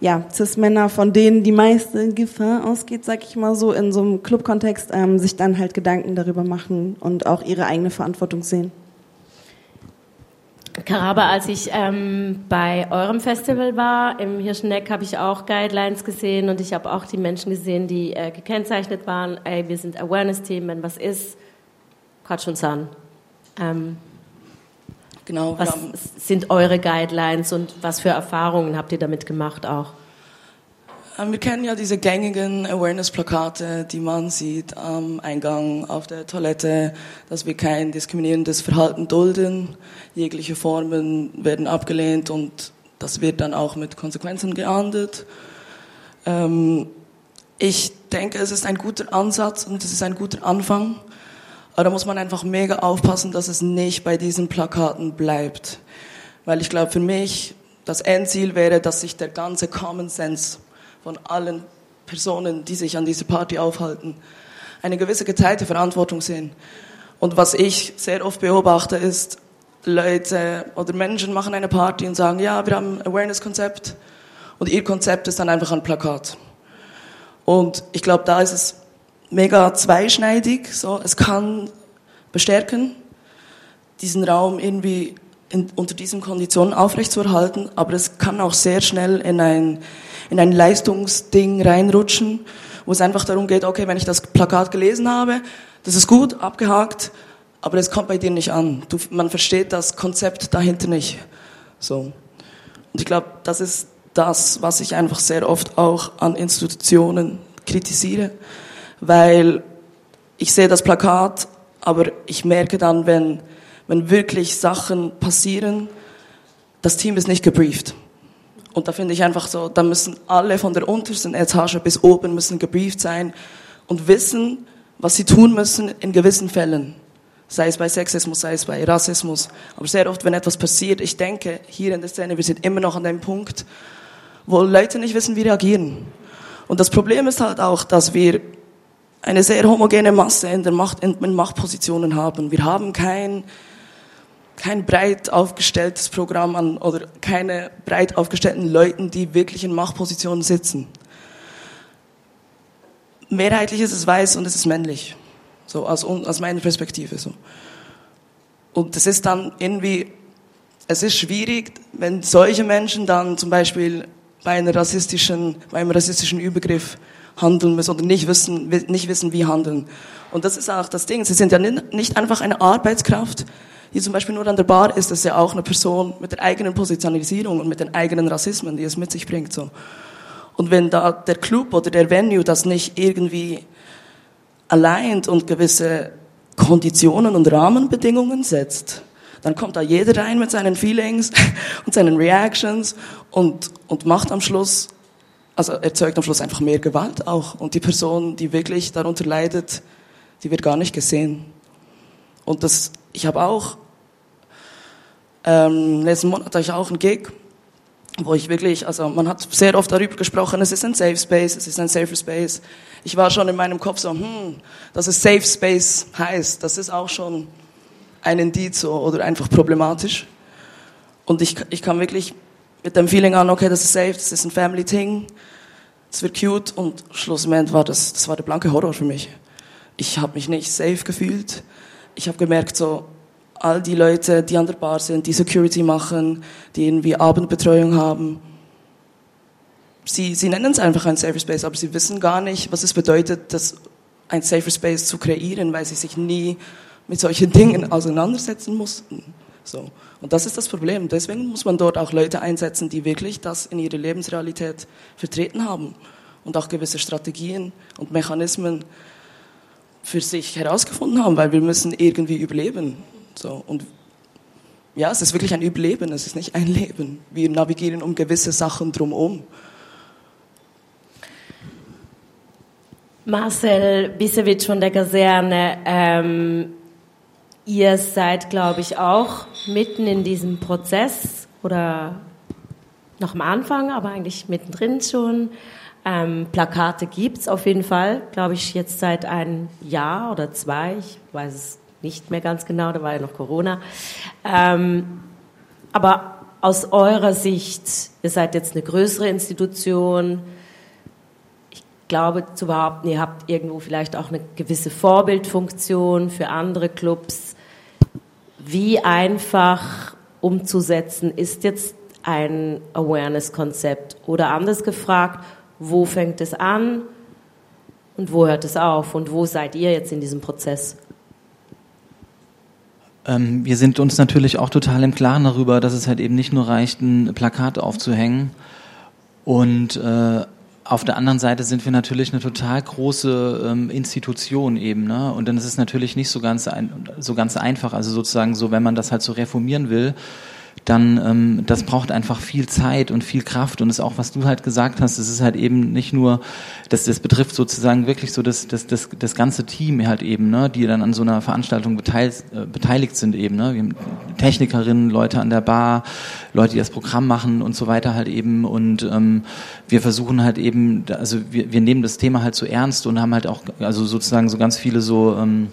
[SPEAKER 2] ja, Cis-Männer, von denen die meiste Gefahr ausgeht, sag ich mal so, in so einem Club-Kontext, ähm, sich dann halt Gedanken darüber machen und auch ihre eigene Verantwortung sehen.
[SPEAKER 1] Karaba, als ich ähm, bei eurem Festival war, im Hirscheneck, habe ich auch Guidelines gesehen und ich habe auch die Menschen gesehen, die äh, gekennzeichnet waren. Ey, wir sind Awareness-Team, wenn was ist, quatsch uns an. Ähm, genau. Was sind eure Guidelines und was für Erfahrungen habt ihr damit gemacht auch?
[SPEAKER 3] Ähm, wir kennen ja diese gängigen Awareness-Plakate, die man sieht am Eingang, auf der Toilette, dass wir kein diskriminierendes Verhalten dulden. Jegliche Formen werden abgelehnt und das wird dann auch mit Konsequenzen geahndet. Ähm, ich denke, es ist ein guter Ansatz und es ist ein guter Anfang. Aber da muss man einfach mega aufpassen, dass es nicht bei diesen Plakaten bleibt. Weil ich glaube, für mich das Endziel wäre, dass sich der ganze Common Sense von allen Personen, die sich an dieser Party aufhalten, eine gewisse geteilte Verantwortung sehen. Und was ich sehr oft beobachte, ist, Leute oder Menschen machen eine Party und sagen, ja, wir haben ein Awareness-Konzept und ihr Konzept ist dann einfach ein Plakat. Und ich glaube, da ist es mega zweischneidig. So, es kann bestärken, diesen Raum irgendwie in, unter diesen Konditionen aufrechtzuerhalten, aber es kann auch sehr schnell in ein in ein Leistungsding reinrutschen, wo es einfach darum geht, okay, wenn ich das Plakat gelesen habe, das ist gut, abgehakt, aber es kommt bei dir nicht an. Du, man versteht das Konzept dahinter nicht. So. Und ich glaube, das ist das, was ich einfach sehr oft auch an Institutionen kritisiere, weil ich sehe das Plakat, aber ich merke dann, wenn, wenn wirklich Sachen passieren, das Team ist nicht gebrieft. Und da finde ich einfach so, da müssen alle von der untersten Etage bis oben müssen gebrieft sein und wissen, was sie tun müssen in gewissen Fällen. Sei es bei Sexismus, sei es bei Rassismus. Aber sehr oft, wenn etwas passiert, ich denke, hier in der Szene, wir sind immer noch an dem Punkt, wo Leute nicht wissen, wie reagieren. Und das Problem ist halt auch, dass wir eine sehr homogene Masse in der Macht, in Machtpositionen haben. Wir haben kein, kein breit aufgestelltes Programm an oder keine breit aufgestellten Leuten, die wirklich in Machtpositionen sitzen. Mehrheitlich ist es weiß und es ist männlich. So, aus, aus meiner Perspektive, so. Und es ist dann irgendwie, es ist schwierig, wenn solche Menschen dann zum Beispiel bei einer rassistischen, bei einem rassistischen Übergriff handeln müssen oder nicht wissen, nicht wissen, wie handeln. Und das ist auch das Ding. Sie sind ja nicht einfach eine Arbeitskraft, die zum Beispiel nur an der Bar ist, ist ja auch eine Person mit der eigenen Positionalisierung und mit den eigenen Rassismen, die es mit sich bringt. So. Und wenn da der Club oder der Venue das nicht irgendwie allein und gewisse Konditionen und Rahmenbedingungen setzt, dann kommt da jeder rein mit seinen Feelings und seinen Reactions und, und macht am Schluss, also erzeugt am Schluss einfach mehr Gewalt auch. Und die Person, die wirklich darunter leidet, die wird gar nicht gesehen. Und das ich habe auch, ähm, letzten Monat hatte ich auch einen Gig, wo ich wirklich, also man hat sehr oft darüber gesprochen, es ist ein Safe Space, es ist ein safer Space. Ich war schon in meinem Kopf so, hm, dass es Safe Space heißt, das ist auch schon ein Indiz oder einfach problematisch. Und ich, ich kam wirklich mit dem Feeling an, okay, das ist safe, das ist ein Family Thing, es wird cute und schlussendlich war das, das war der blanke Horror für mich. Ich habe mich nicht safe gefühlt ich habe gemerkt, so, all die Leute, die an der Bar sind, die Security machen, die irgendwie Abendbetreuung haben. Sie, sie nennen es einfach ein Safer Space, aber sie wissen gar nicht, was es bedeutet, das, ein Safer Space zu kreieren, weil sie sich nie mit solchen Dingen auseinandersetzen mussten. So. Und das ist das Problem. Deswegen muss man dort auch Leute einsetzen, die wirklich das in ihrer Lebensrealität vertreten haben und auch gewisse Strategien und Mechanismen für sich herausgefunden haben, weil wir müssen irgendwie überleben. So. Und ja, es ist wirklich ein Überleben, es ist nicht ein Leben. Wir navigieren um gewisse Sachen drumherum.
[SPEAKER 1] Marcel Bisewitsch von der Kaserne, ähm, ihr seid, glaube ich, auch mitten in diesem Prozess oder noch am Anfang, aber eigentlich mittendrin schon. Ähm, Plakate gibt's auf jeden Fall, glaube ich, jetzt seit einem Jahr oder zwei. Ich weiß es nicht mehr ganz genau, da war ja noch Corona. Ähm, aber aus eurer Sicht, ihr seid jetzt eine größere Institution. Ich glaube zu behaupten, ihr habt irgendwo vielleicht auch eine gewisse Vorbildfunktion für andere Clubs. Wie einfach umzusetzen ist jetzt ein Awareness-Konzept? Oder anders gefragt, wo fängt es an und wo hört es auf und wo seid ihr jetzt in diesem Prozess?
[SPEAKER 4] Ähm, wir sind uns natürlich auch total im Klaren darüber, dass es halt eben nicht nur reicht, ein Plakat aufzuhängen. Und äh, auf der anderen Seite sind wir natürlich eine total große ähm, Institution eben, ne? Und dann ist es natürlich nicht so ganz ein, so ganz einfach. Also sozusagen so, wenn man das halt so reformieren will, dann ähm, das braucht einfach viel Zeit und viel Kraft. Und ist auch, was du halt gesagt hast, es ist halt eben nicht nur, dass das betrifft sozusagen wirklich so das, das, das, das ganze Team halt eben, ne, die dann an so einer Veranstaltung beteiligt, äh, beteiligt sind eben, ne, wir haben Technikerinnen, Leute an der Bar, Leute, die das Programm machen und so weiter halt eben. Und ähm, wir versuchen halt eben, also wir, wir nehmen das Thema halt so ernst und haben halt auch, also sozusagen so ganz viele so ähm,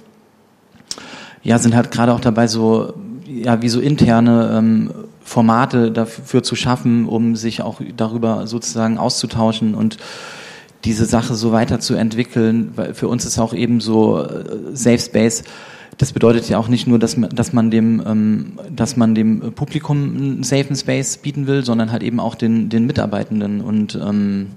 [SPEAKER 4] ja, sind halt gerade auch dabei, so ja, wie so interne ähm, Formate dafür zu schaffen, um sich auch darüber sozusagen auszutauschen und diese Sache so weiterzuentwickeln. Weil für uns ist auch eben so äh, Safe Space. Das bedeutet ja auch nicht nur, dass man, dass man dem, ähm, dass man dem Publikum einen safen Space bieten will, sondern halt eben auch den, den Mitarbeitenden und ähm,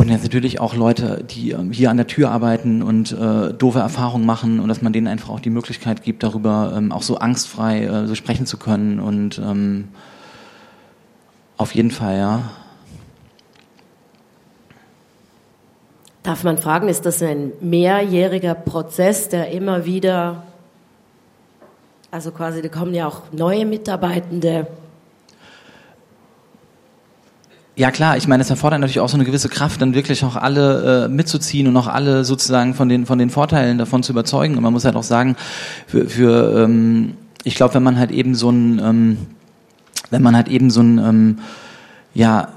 [SPEAKER 4] und jetzt natürlich auch Leute, die ähm, hier an der Tür arbeiten und äh, doofe Erfahrungen machen und dass man denen einfach auch die Möglichkeit gibt, darüber ähm, auch so angstfrei äh, so sprechen zu können. Und ähm, auf jeden Fall, ja.
[SPEAKER 1] Darf man fragen, ist das ein mehrjähriger Prozess, der immer wieder, also quasi, da kommen ja auch neue Mitarbeitende
[SPEAKER 4] ja klar, ich meine, es erfordert natürlich auch so eine gewisse Kraft, dann wirklich auch alle äh, mitzuziehen und auch alle sozusagen von den von den Vorteilen davon zu überzeugen. Und man muss halt auch sagen, für, für ähm, ich glaube, wenn man halt eben so ein, ähm, wenn man halt eben so ein, ähm, ja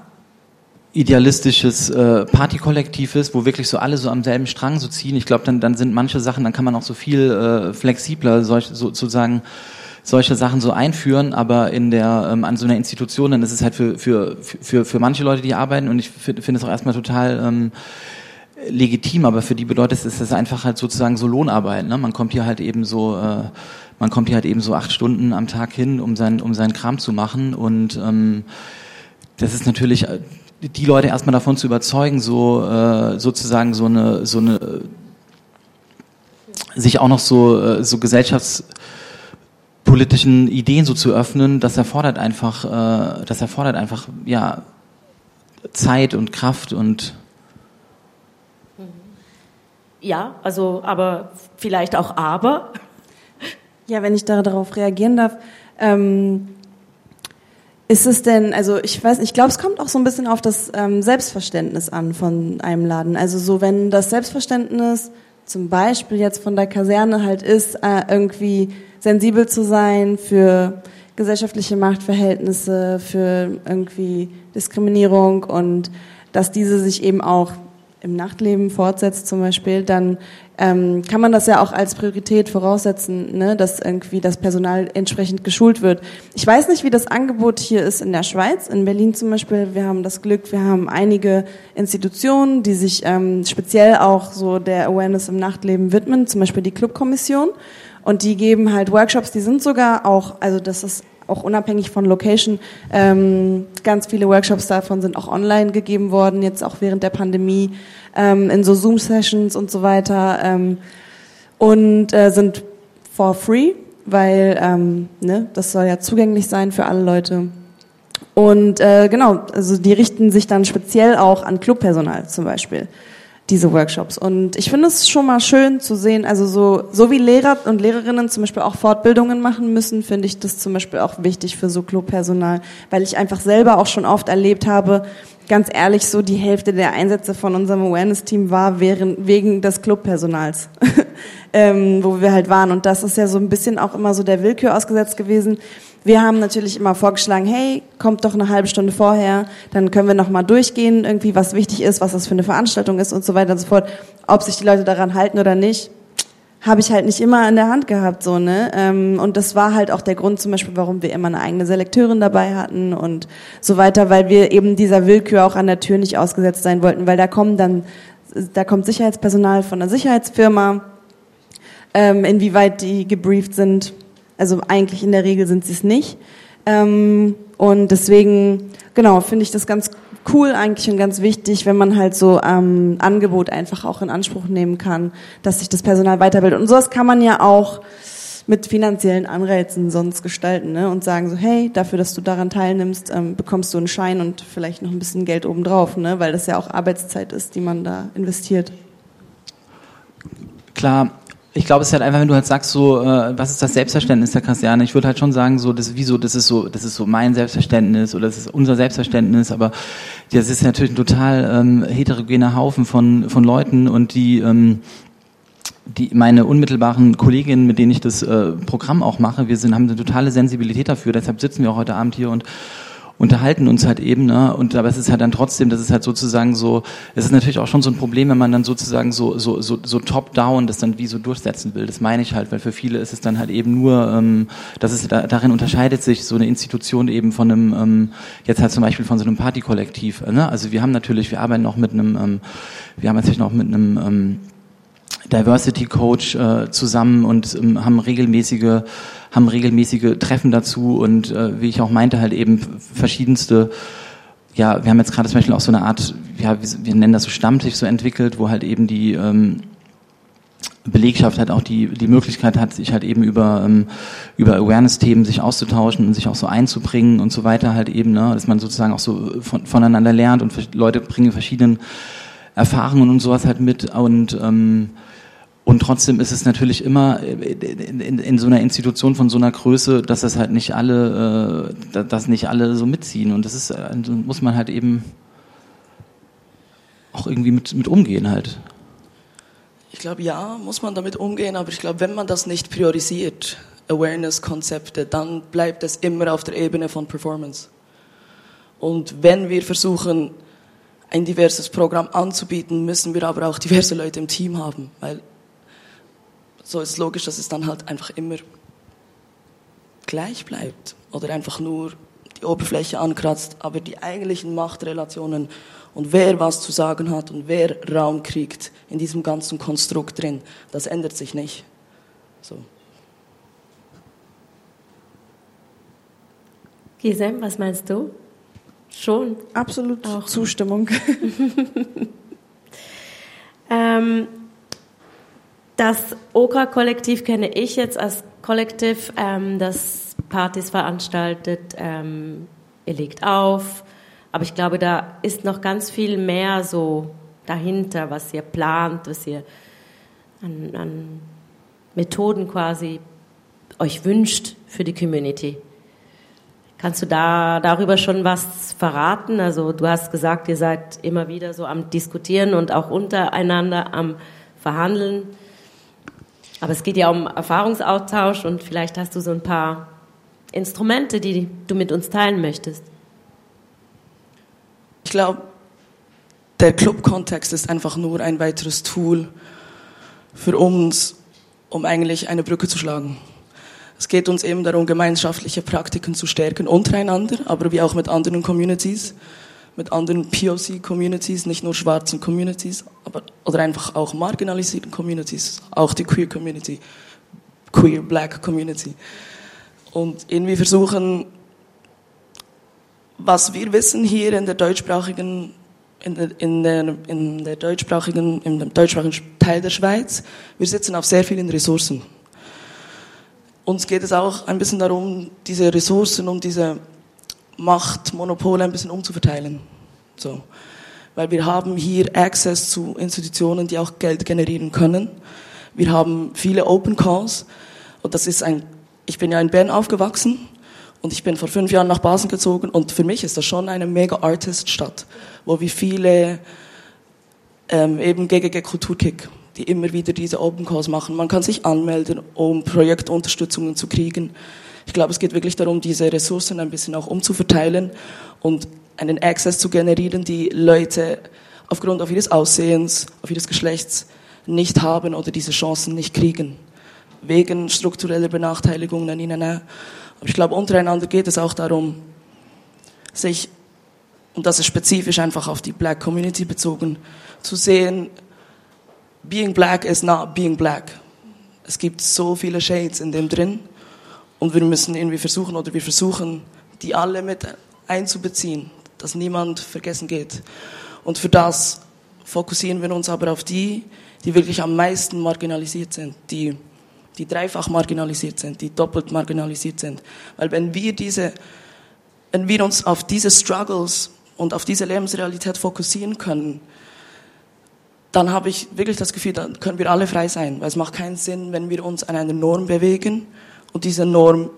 [SPEAKER 4] idealistisches äh, Partykollektiv ist, wo wirklich so alle so am selben Strang so ziehen. Ich glaube, dann dann sind manche Sachen, dann kann man auch so viel äh, flexibler solch, so, sozusagen solche Sachen so einführen, aber in der ähm, an so einer Institution, dann ist es halt für für für für manche Leute, die arbeiten und ich finde find es auch erstmal total ähm, legitim, aber für die bedeutet es, ist einfach halt sozusagen so Lohnarbeit. Ne? Man kommt hier halt eben so, äh, man kommt hier halt eben so acht Stunden am Tag hin, um sein um seinen Kram zu machen und ähm, das ist natürlich äh, die Leute erstmal davon zu überzeugen, so äh, sozusagen so eine so eine sich auch noch so äh, so gesellschafts politischen Ideen so zu öffnen, das erfordert einfach, äh, das erfordert einfach ja Zeit und Kraft und
[SPEAKER 1] ja, also aber vielleicht auch aber.
[SPEAKER 2] Ja, wenn ich darauf reagieren darf. Ähm, ist es denn, also ich weiß, ich glaube, es kommt auch so ein bisschen auf das ähm, Selbstverständnis an von einem Laden. Also so, wenn das Selbstverständnis zum Beispiel jetzt von der Kaserne halt ist, äh, irgendwie sensibel zu sein für gesellschaftliche Machtverhältnisse, für irgendwie Diskriminierung und dass diese sich eben auch im Nachtleben fortsetzt zum Beispiel, dann ähm, kann man das ja auch als Priorität voraussetzen, ne, dass irgendwie das Personal entsprechend geschult wird. Ich weiß nicht, wie das Angebot hier ist in der Schweiz. In Berlin zum Beispiel, wir haben das Glück, wir haben einige Institutionen, die sich ähm, speziell auch so der Awareness im Nachtleben widmen, zum Beispiel die Clubkommission. Und die geben halt Workshops, die sind sogar auch, also das ist auch unabhängig von Location, ähm, ganz viele Workshops davon sind auch online gegeben worden, jetzt auch während der Pandemie, ähm, in so Zoom-Sessions und so weiter ähm, und äh, sind for free, weil ähm, ne, das soll ja zugänglich sein für alle Leute. Und äh, genau, also die richten sich dann speziell auch an Clubpersonal zum Beispiel diese Workshops. Und ich finde es schon mal schön zu sehen, also so, so wie Lehrer und Lehrerinnen zum Beispiel auch Fortbildungen machen müssen, finde ich das zum Beispiel auch wichtig für so Clubpersonal, weil ich einfach selber auch schon oft erlebt habe, ganz ehrlich, so die Hälfte der Einsätze von unserem Awareness-Team war während, wegen des Clubpersonals, ähm, wo wir halt waren. Und das ist ja so ein bisschen auch immer so der Willkür ausgesetzt gewesen wir haben natürlich immer vorgeschlagen, hey, kommt doch eine halbe Stunde vorher, dann können wir nochmal durchgehen, irgendwie was wichtig ist, was das für eine Veranstaltung ist und so weiter und so fort. Ob sich die Leute daran halten oder nicht, habe ich halt nicht immer in der Hand gehabt, so, ne? Ähm, und das war halt auch der Grund zum Beispiel, warum wir immer eine eigene Selekteurin dabei hatten und so weiter, weil wir eben dieser Willkür auch an der Tür nicht ausgesetzt sein wollten, weil da kommen dann, da kommt Sicherheitspersonal von einer Sicherheitsfirma, ähm, inwieweit die gebrieft sind, also eigentlich in der Regel sind sie es nicht. Ähm, und deswegen, genau, finde ich das ganz cool eigentlich und ganz wichtig, wenn man halt so ähm, Angebot einfach auch in Anspruch nehmen kann, dass sich das Personal weiterbildet. Und sowas kann man ja auch mit finanziellen Anreizen sonst gestalten ne? und sagen so, hey, dafür, dass du daran teilnimmst, ähm, bekommst du einen Schein und vielleicht noch ein bisschen Geld obendrauf, ne? weil das ja auch Arbeitszeit ist, die man da investiert.
[SPEAKER 4] Klar, ich glaube, es ist halt einfach, wenn du halt sagst, so, äh, was ist das Selbstverständnis der Kassiane? Ich würde halt schon sagen, so, das, wieso, das ist so, das ist so mein Selbstverständnis oder das ist unser Selbstverständnis, aber das ist natürlich ein total ähm, heterogener Haufen von, von Leuten und die, ähm, die meine unmittelbaren Kolleginnen, mit denen ich das äh, Programm auch mache, wir sind, haben eine totale Sensibilität dafür, deshalb sitzen wir auch heute Abend hier und unterhalten uns halt eben, ne? Und aber es ist halt dann trotzdem, das ist halt sozusagen so, es ist natürlich auch schon so ein Problem, wenn man dann sozusagen so so so, so top-down das dann wie so durchsetzen will. Das meine ich halt, weil für viele ist es dann halt eben nur, ähm, dass es da, darin unterscheidet sich so eine Institution eben von einem ähm, jetzt halt zum Beispiel von so einem Partykollektiv. Ne? Also wir haben natürlich, wir arbeiten auch mit einem, ähm, wir haben natürlich noch mit einem ähm, Diversity Coach äh, zusammen und ähm, haben regelmäßige haben regelmäßige Treffen dazu und äh, wie ich auch meinte halt eben verschiedenste ja wir haben jetzt gerade zum Beispiel auch so eine Art ja wir, nennen das so Stammtisch so entwickelt wo halt eben die ähm, Belegschaft hat auch die die Möglichkeit hat sich halt eben über ähm, über Awareness-Themen sich auszutauschen und sich auch so einzubringen und so weiter halt eben ne? Dass man sozusagen auch so von, voneinander lernt und Leute bringen verschiedene Erfahrungen und sowas halt mit und ähm, und trotzdem ist es natürlich immer in, in, in, so einer Institution von so einer Größe, dass das halt nicht alle, äh, dass nicht alle so mitziehen. Und das ist, äh, muss man halt eben auch irgendwie mit, mit umgehen halt.
[SPEAKER 3] Ich glaube, ja, muss man damit umgehen, aber ich glaube, wenn man das nicht priorisiert, Awareness-Konzepte, dann bleibt es immer auf der Ebene von Performance. Und wenn wir versuchen, ein diverses Programm anzubieten, müssen wir aber auch diverse Leute im Team haben, weil so ist es logisch, dass es dann halt einfach immer gleich bleibt oder einfach nur die Oberfläche ankratzt, aber die eigentlichen Machtrelationen und wer was zu sagen hat und wer Raum kriegt in diesem ganzen Konstrukt drin, das ändert sich nicht. So.
[SPEAKER 1] Gisem, was meinst du? Schon?
[SPEAKER 2] Absolut auch. Zustimmung.
[SPEAKER 1] ähm, das Okra-Kollektiv kenne ich jetzt als Kollektiv, ähm, das Partys veranstaltet, ähm, ihr legt auf. Aber ich glaube, da ist noch ganz viel mehr so dahinter, was ihr plant, was ihr an, an Methoden quasi euch wünscht für die Community. Kannst du da darüber schon was verraten? Also du hast gesagt, ihr seid immer wieder so am Diskutieren und auch untereinander am Verhandeln. Aber es geht ja um Erfahrungsaustausch und vielleicht hast du so ein paar Instrumente, die du mit uns teilen möchtest.
[SPEAKER 3] Ich glaube, der Club-Kontext ist einfach nur ein weiteres Tool für uns, um eigentlich eine Brücke zu schlagen. Es geht uns eben darum, gemeinschaftliche Praktiken zu stärken untereinander, aber wie auch mit anderen Communities mit anderen POC-Communities, nicht nur schwarzen Communities, aber, oder einfach auch marginalisierten Communities, auch die Queer-Community, queer black Community. Und irgendwie versuchen, was wir wissen hier in der deutschsprachigen in der, in der, in der deutschsprachigen, im deutschsprachigen Teil der Schweiz, wir sitzen auf sehr vielen Ressourcen. Uns geht es auch ein bisschen darum, diese Ressourcen und diese Machtmonopole ein bisschen umzuverteilen. So. Weil wir haben hier Access zu Institutionen, die auch Geld generieren können. Wir haben viele Open Calls. Und das ist ein, ich bin ja in Bern aufgewachsen und ich bin vor fünf Jahren nach Basel gezogen und für mich ist das schon eine mega Artist-Stadt, wo wir viele, ähm, eben GGG Kulturkick, die immer wieder diese Open Calls machen. Man kann sich anmelden, um Projektunterstützungen zu kriegen. Ich glaube, es geht wirklich darum, diese Ressourcen ein bisschen auch umzuverteilen und einen Access zu generieren, die Leute aufgrund auf ihres Aussehens, auf ihres Geschlechts nicht haben oder diese Chancen nicht kriegen. Wegen struktureller Benachteiligungen. Aber ich glaube, untereinander geht es auch darum, sich, und das ist spezifisch einfach auf die Black Community bezogen, zu sehen, being black is not being black. Es gibt so viele Shades in dem drin und wir müssen irgendwie versuchen oder wir versuchen, die alle mit einzubeziehen, dass niemand vergessen geht. Und für das fokussieren wir uns aber auf die, die wirklich am meisten marginalisiert sind, die, die dreifach marginalisiert sind, die doppelt marginalisiert sind. Weil wenn wir diese, wenn wir uns auf diese Struggles und auf diese Lebensrealität fokussieren können, dann habe ich wirklich das Gefühl, dann können wir alle frei sein. Weil es macht keinen Sinn, wenn wir uns an einer Norm bewegen und diese Norm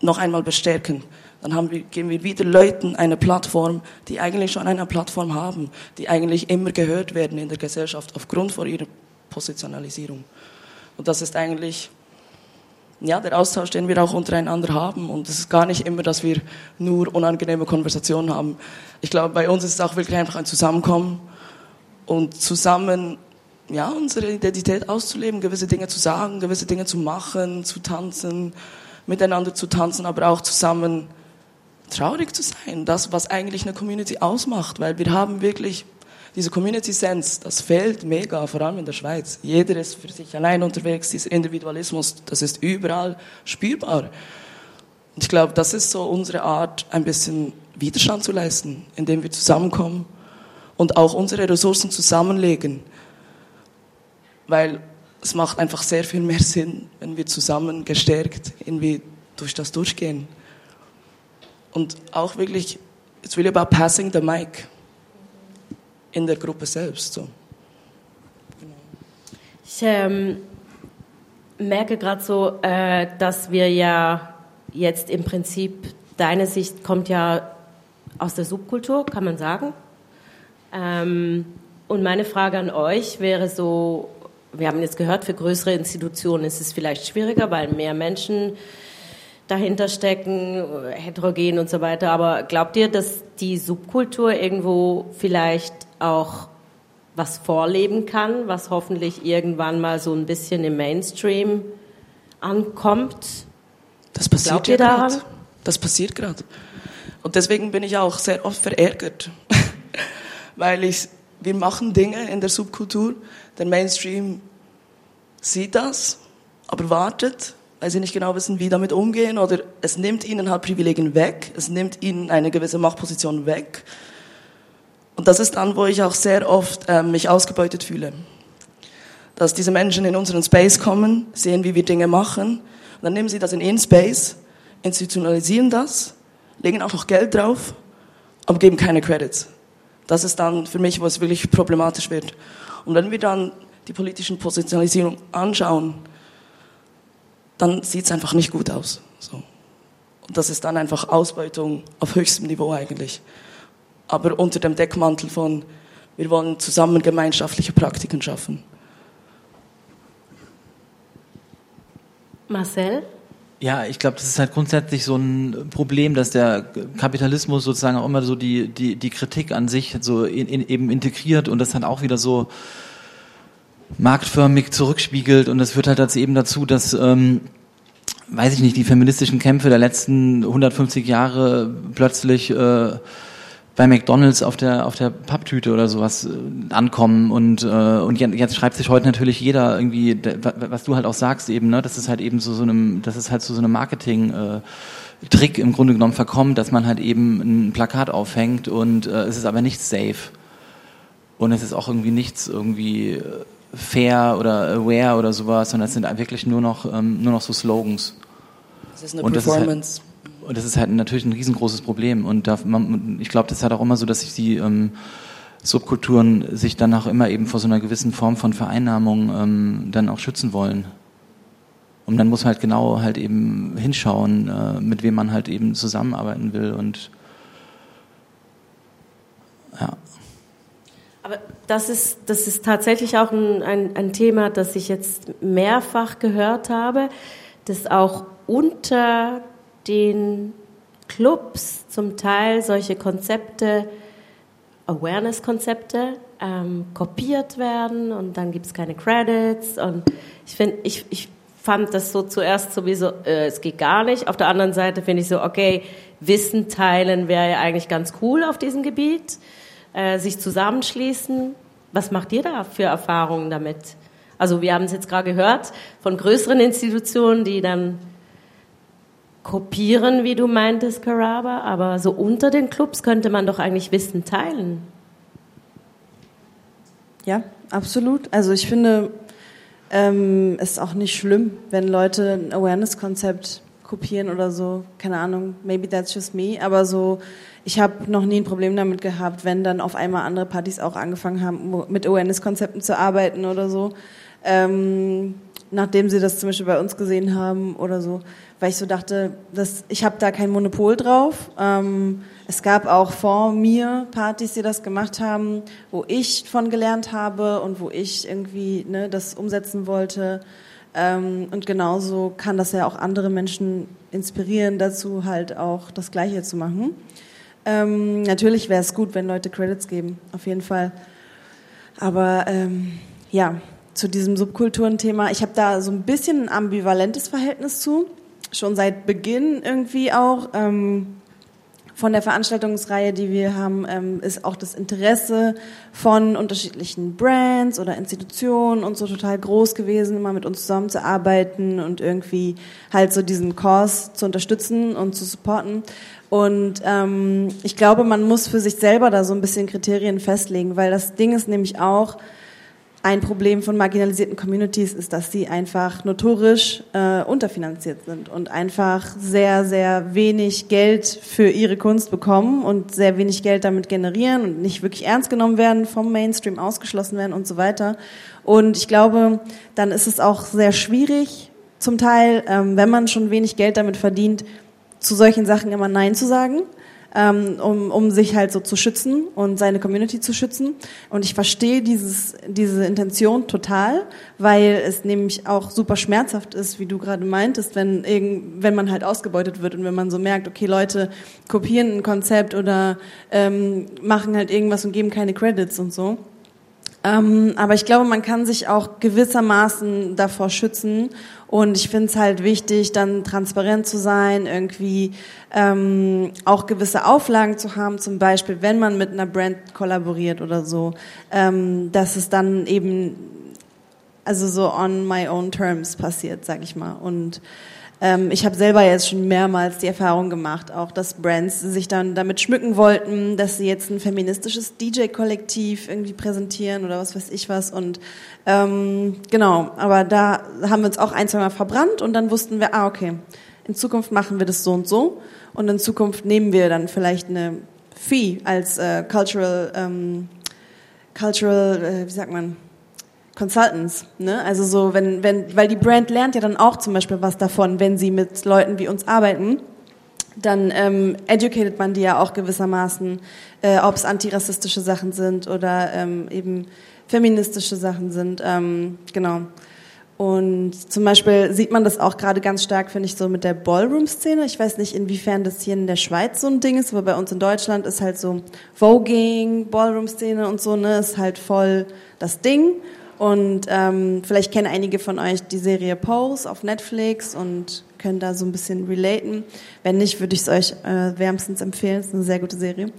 [SPEAKER 3] noch einmal bestärken. Dann wir, geben wir wieder Leuten eine Plattform, die eigentlich schon eine Plattform haben, die eigentlich immer gehört werden in der Gesellschaft aufgrund von ihrer Positionalisierung. Und das ist eigentlich ja, der Austausch, den wir auch untereinander haben. Und es ist gar nicht immer, dass wir nur unangenehme Konversationen haben. Ich glaube, bei uns ist es auch wirklich einfach ein Zusammenkommen und zusammen ja, unsere Identität auszuleben, gewisse Dinge zu sagen, gewisse Dinge zu machen, zu tanzen, miteinander zu tanzen, aber auch zusammen traurig zu sein. Das, was eigentlich eine Community ausmacht, weil wir haben wirklich diese Community Sense, das fehlt mega, vor allem in der Schweiz. Jeder ist für sich allein unterwegs, dieser Individualismus, das ist überall spürbar. Und ich glaube, das ist so unsere Art, ein bisschen Widerstand zu leisten, indem wir zusammenkommen und auch unsere Ressourcen zusammenlegen. Weil es macht einfach sehr viel mehr Sinn, wenn wir zusammen gestärkt irgendwie durch das durchgehen. Und auch wirklich, it's really about passing the mic in der Gruppe selbst. So.
[SPEAKER 1] Ich ähm, merke gerade so, äh, dass wir ja jetzt im Prinzip, deine Sicht kommt ja aus der Subkultur, kann man sagen. Ähm, und meine Frage an euch wäre so, wir haben jetzt gehört, für größere Institutionen ist es vielleicht schwieriger, weil mehr Menschen dahinter stecken, heterogen und so weiter. Aber glaubt ihr, dass die Subkultur irgendwo vielleicht auch was vorleben kann, was hoffentlich irgendwann mal so ein bisschen im Mainstream ankommt?
[SPEAKER 3] Das passiert Glaubt ihr daran? Grad. Das passiert gerade. Und deswegen bin ich auch sehr oft verärgert, weil ich, wir machen Dinge in der Subkultur, der Mainstream sieht das, aber wartet, weil sie nicht genau wissen, wie damit umgehen oder es nimmt ihnen halt Privilegien weg, es nimmt ihnen eine gewisse Machtposition weg. Und das ist dann, wo ich auch sehr oft äh, mich ausgebeutet fühle. Dass diese Menschen in unseren Space kommen, sehen, wie wir Dinge machen, und dann nehmen sie das in ihren Space, institutionalisieren das, legen auch noch Geld drauf, aber geben keine Credits. Das ist dann für mich, wo es wirklich problematisch wird. Und wenn wir dann die politischen Positionalisierung anschauen, dann sieht es einfach nicht gut aus. So. Und das ist dann einfach Ausbeutung auf höchstem Niveau eigentlich. Aber unter dem Deckmantel von, wir wollen zusammen gemeinschaftliche Praktiken schaffen.
[SPEAKER 1] Marcel?
[SPEAKER 4] Ja, ich glaube, das ist halt grundsätzlich so ein Problem, dass der Kapitalismus sozusagen auch immer so die, die, die Kritik an sich so in, in, eben integriert und das dann auch wieder so marktförmig zurückspiegelt. Und das führt halt eben dazu, dass ähm, weiß ich nicht, die feministischen Kämpfe der letzten 150 Jahre plötzlich äh, bei McDonalds auf der auf der Papptüte oder sowas äh, ankommen und äh, und jetzt schreibt sich heute natürlich jeder irgendwie was du halt auch sagst eben ne das ist halt eben so so einem das ist halt so so einem Marketing äh, Trick im Grunde genommen verkommt, dass man halt eben ein Plakat aufhängt und äh, es ist aber nicht safe und es ist auch irgendwie nichts irgendwie äh, fair oder aware oder sowas, sondern es sind wirklich nur noch ähm, nur noch so Slogans.
[SPEAKER 3] Das ist eine und Performance.
[SPEAKER 4] Und das ist halt natürlich ein riesengroßes Problem. Und da, man, ich glaube, das ist halt auch immer so, dass sich die ähm, Subkulturen sich dann auch immer eben vor so einer gewissen Form von Vereinnahmung ähm, dann auch schützen wollen. Und dann muss man halt genau halt eben hinschauen, äh, mit wem man halt eben zusammenarbeiten will und ja.
[SPEAKER 1] Aber das ist, das ist tatsächlich auch ein, ein, ein Thema, das ich jetzt mehrfach gehört habe, das auch unter den Clubs zum Teil solche Konzepte, Awareness-Konzepte, ähm, kopiert werden und dann gibt es keine Credits. Und ich finde, ich, ich fand das so zuerst sowieso, äh, es geht gar nicht. Auf der anderen Seite finde ich so, okay, Wissen teilen wäre ja eigentlich ganz cool auf diesem Gebiet, äh, sich zusammenschließen. Was macht ihr da für Erfahrungen damit? Also wir haben es jetzt gerade gehört von größeren Institutionen, die dann kopieren, wie du meintest, Caraba, aber so unter den Clubs könnte man doch eigentlich Wissen teilen.
[SPEAKER 2] Ja, absolut. Also ich finde, ähm, ist auch nicht schlimm, wenn Leute ein Awareness-Konzept kopieren oder so. Keine Ahnung, maybe that's just me. Aber so, ich habe noch nie ein Problem damit gehabt, wenn dann auf einmal andere Partys auch angefangen haben, mit Awareness-Konzepten zu arbeiten oder so. Ähm, nachdem sie das zum Beispiel bei uns gesehen haben oder so, weil ich so dachte, dass, ich habe da kein Monopol drauf. Ähm, es gab auch vor mir Partys, die das gemacht haben, wo ich von gelernt habe und wo ich irgendwie ne, das umsetzen wollte. Ähm, und genauso kann das ja auch andere Menschen inspirieren dazu, halt auch das Gleiche zu machen. Ähm, natürlich wäre es gut, wenn Leute Credits geben, auf jeden Fall. Aber ähm, ja, zu diesem Subkulturenthema. Ich habe da so ein bisschen ein ambivalentes Verhältnis zu, schon seit Beginn irgendwie auch. Ähm, von der Veranstaltungsreihe, die wir haben, ähm, ist auch das Interesse von unterschiedlichen Brands oder Institutionen und so total groß gewesen, immer mit uns zusammenzuarbeiten und irgendwie halt so diesen Kurs zu unterstützen und zu supporten. Und ähm, ich glaube, man muss für sich selber da so ein bisschen Kriterien festlegen, weil das Ding ist nämlich auch, ein Problem von marginalisierten Communities ist, dass sie einfach notorisch äh, unterfinanziert sind und einfach sehr, sehr wenig Geld für ihre Kunst bekommen und sehr wenig Geld damit generieren und nicht wirklich ernst genommen werden, vom Mainstream ausgeschlossen werden und so weiter. Und ich glaube, dann ist es auch sehr schwierig, zum Teil, ähm, wenn man schon wenig Geld damit verdient, zu solchen Sachen immer Nein zu sagen ähm, um, um sich halt so zu schützen und seine Community zu schützen. Und ich verstehe dieses, diese Intention total, weil es nämlich auch super schmerzhaft ist, wie du gerade meintest, wenn, irgend, wenn man halt ausgebeutet wird und wenn man so merkt, okay, Leute kopieren ein Konzept oder ähm, machen halt irgendwas und geben keine Credits und so. Ähm, aber ich glaube, man kann sich auch gewissermaßen davor schützen. Und ich finde es halt wichtig, dann transparent zu sein, irgendwie ähm, auch gewisse Auflagen zu haben, zum Beispiel, wenn man mit einer Brand kollaboriert oder so, ähm, dass es dann eben also so on my own terms passiert, sag ich mal. Und ich habe selber jetzt schon mehrmals die Erfahrung gemacht, auch dass Brands sich dann damit schmücken wollten, dass sie jetzt ein feministisches DJ-Kollektiv irgendwie präsentieren oder was weiß ich was. Und ähm, genau, aber da haben wir uns auch ein, zwei Mal verbrannt und dann wussten wir, ah, okay, in Zukunft machen wir das so und so und in Zukunft nehmen wir dann vielleicht eine Fee als äh, Cultural, ähm, Cultural, äh, wie sagt man, Consultants, ne? Also so, wenn, wenn, weil die Brand lernt ja dann auch zum Beispiel was davon, wenn sie mit Leuten wie uns arbeiten, dann ähm, educated man die ja auch gewissermaßen, äh, ob es antirassistische Sachen sind oder ähm, eben feministische Sachen sind, ähm, genau. Und zum Beispiel sieht man das auch gerade ganz stark, finde ich, so mit der Ballroom-Szene. Ich weiß nicht, inwiefern das hier in der Schweiz so ein Ding ist, aber bei uns in Deutschland ist halt so Voging, Ballroom-Szene und so, ne, ist halt voll das Ding. Und ähm, vielleicht kennen einige von euch die Serie Pose auf Netflix und können da so ein bisschen relaten. Wenn nicht, würde ich es euch äh, wärmstens empfehlen. Es ist eine sehr gute Serie.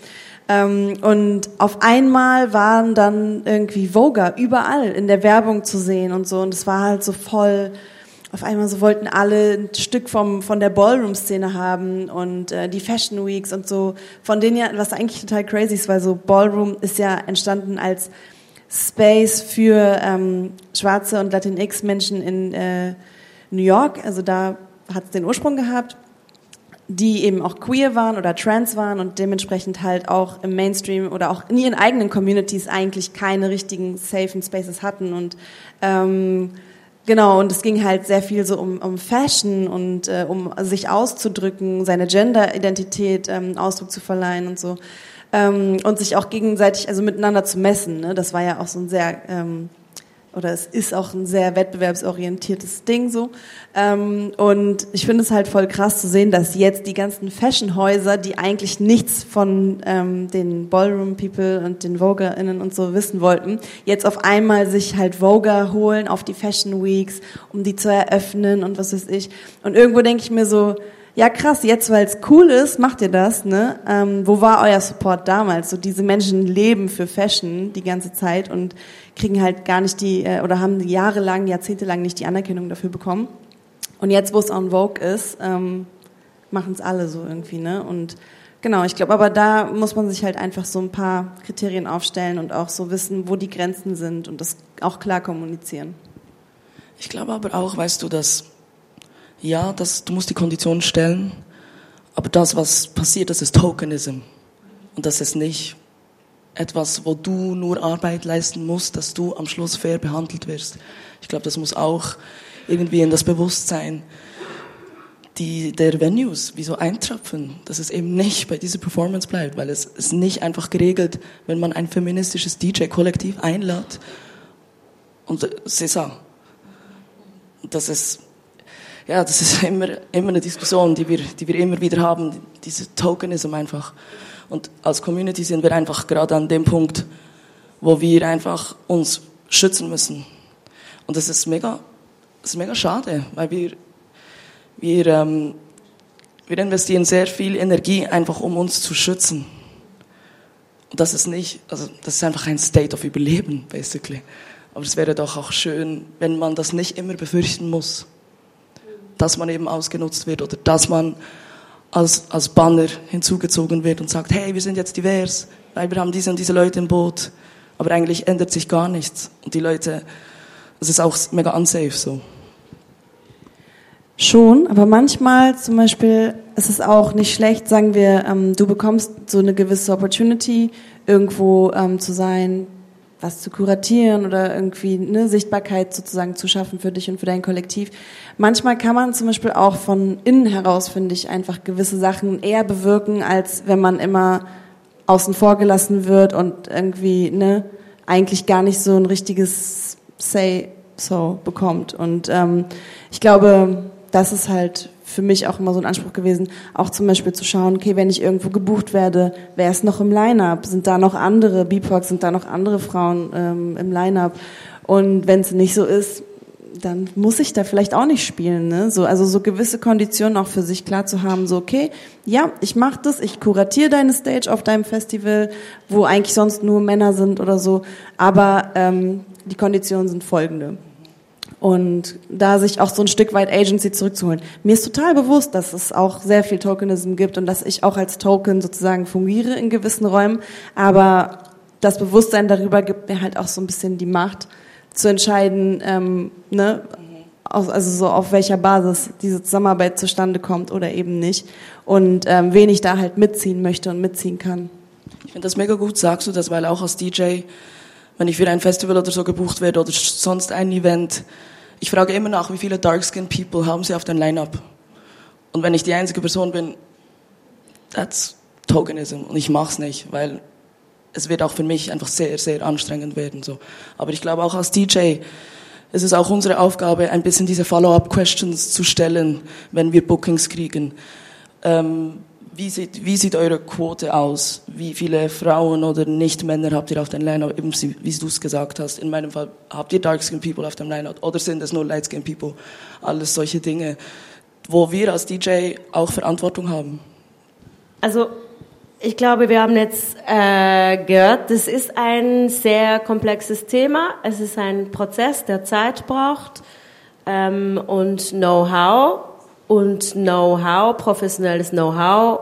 [SPEAKER 2] Ähm, und auf einmal waren dann irgendwie Voga überall in der Werbung zu sehen und so. Und es war halt so voll auf einmal so wollten alle ein Stück vom, von der Ballroom-Szene haben und äh, die Fashion Weeks und so, von denen ja, was eigentlich total crazy ist, weil so Ballroom ist ja entstanden als Space für ähm, schwarze und Latinx-Menschen in äh, New York, also da hat es den Ursprung gehabt, die eben auch queer waren oder trans waren und dementsprechend halt auch im Mainstream oder auch in ihren eigenen Communities eigentlich keine richtigen safen Spaces hatten und ähm, Genau, und es ging halt sehr viel so um, um Fashion und äh, um sich auszudrücken, seine Gender-Identität ähm, Ausdruck zu verleihen und so. Ähm, und sich auch gegenseitig, also miteinander zu messen. Ne? Das war ja auch so ein sehr ähm, oder es ist auch ein sehr wettbewerbsorientiertes Ding so. Ähm, und ich finde es halt voll krass zu sehen, dass jetzt die ganzen Fashionhäuser, die eigentlich nichts von ähm, den Ballroom People und den VoguerInnen und so wissen wollten, jetzt auf einmal sich halt Voguer holen auf die Fashion Weeks, um die zu eröffnen und was weiß ich. Und irgendwo denke ich mir so, ja krass, jetzt weil es cool ist, macht ihr das, ne? Ähm, wo war euer Support damals? So diese Menschen leben für Fashion die ganze Zeit und kriegen halt gar nicht die, äh, oder haben jahrelang, jahrzehntelang nicht die Anerkennung dafür bekommen. Und jetzt, wo es on Vogue ist, ähm, machen es alle so irgendwie, ne? Und genau, ich glaube, aber da muss man sich halt einfach so ein paar Kriterien aufstellen und auch so wissen, wo die Grenzen sind und das auch klar kommunizieren.
[SPEAKER 3] Ich glaube aber auch, weißt du, dass ja, das, du musst die Konditionen stellen, aber das, was passiert, das ist Tokenism. Und das ist nicht etwas, wo du nur Arbeit leisten musst, dass du am Schluss fair behandelt wirst. Ich glaube, das muss auch irgendwie in das Bewusstsein die, der Venues wie so eintrapfen, dass es eben nicht bei dieser Performance bleibt, weil es ist nicht einfach geregelt, wenn man ein feministisches DJ-Kollektiv einlädt und César. Das ist ja, das ist immer, immer eine Diskussion, die wir, die wir immer wieder haben, diese Tokenism einfach. Und als Community sind wir einfach gerade an dem Punkt, wo wir einfach uns schützen müssen. Und das ist mega, das ist mega schade, weil wir, wir, ähm, wir investieren sehr viel Energie einfach, um uns zu schützen. Und das ist nicht, also das ist einfach ein State of Überleben, basically. Aber es wäre doch auch schön, wenn man das nicht immer befürchten muss dass man eben ausgenutzt wird oder dass man als, als Banner hinzugezogen wird und sagt, hey, wir sind jetzt divers, weil wir haben diese und diese Leute im Boot. Aber eigentlich ändert sich gar nichts. Und die Leute, das ist auch mega unsafe so.
[SPEAKER 2] Schon, aber manchmal zum Beispiel ist es auch nicht schlecht, sagen wir, ähm, du bekommst so eine gewisse Opportunity, irgendwo ähm, zu sein, was zu kuratieren oder irgendwie eine Sichtbarkeit sozusagen zu schaffen für dich und für dein Kollektiv. Manchmal kann man zum Beispiel auch von innen heraus, finde ich, einfach gewisse Sachen eher bewirken, als wenn man immer außen vor gelassen wird und irgendwie ne, eigentlich gar nicht so ein richtiges Say so bekommt. Und ähm, ich glaube, das ist halt für mich auch immer so ein Anspruch gewesen, auch zum Beispiel zu schauen, okay, wenn ich irgendwo gebucht werde, wer ist noch im Line-Up? Sind da noch andere BIPOC, sind da noch andere Frauen ähm, im Line-Up? Und wenn es nicht so ist, dann muss ich da vielleicht auch nicht spielen. Ne? So, also so gewisse Konditionen auch für sich klar zu haben, so okay, ja, ich mache das, ich kuratiere deine Stage auf deinem Festival, wo eigentlich sonst nur Männer sind oder so, aber ähm, die Konditionen sind folgende. Und da sich auch so ein Stück weit Agency zurückzuholen. Mir ist total bewusst, dass es auch sehr viel Tokenism gibt und dass ich auch als Token sozusagen fungiere in gewissen Räumen. Aber das Bewusstsein darüber gibt mir halt auch so ein bisschen die Macht, zu entscheiden, ähm, ne, also so auf welcher Basis diese Zusammenarbeit zustande kommt oder eben nicht. Und ähm, wen ich da halt mitziehen möchte und mitziehen kann.
[SPEAKER 3] Ich finde das mega gut, sagst du das, weil auch als DJ wenn ich für ein Festival oder so gebucht werde oder sonst ein Event, ich frage immer nach, wie viele Dark-Skinned People haben sie auf dem Line-Up. Und wenn ich die einzige Person bin, that's Tokenism. Und ich mach's nicht, weil es wird auch für mich einfach sehr, sehr anstrengend werden. So. Aber ich glaube auch als DJ ist es auch unsere Aufgabe, ein bisschen diese Follow-up-Questions zu stellen, wenn wir Bookings kriegen. Ähm, wie sieht, wie sieht eure Quote aus? Wie viele Frauen oder Nicht-Männer habt ihr auf dem Line-Out? Eben, wie du es gesagt hast, in meinem Fall, habt ihr Dark-Skin People auf dem Line-Out? Oder sind es nur Light-Skin People? Alles solche Dinge, wo wir als DJ auch Verantwortung haben.
[SPEAKER 1] Also, ich glaube, wir haben jetzt äh, gehört, das ist ein sehr komplexes Thema. Es ist ein Prozess, der Zeit braucht ähm, und Know-how. Und Know-how, professionelles Know-how,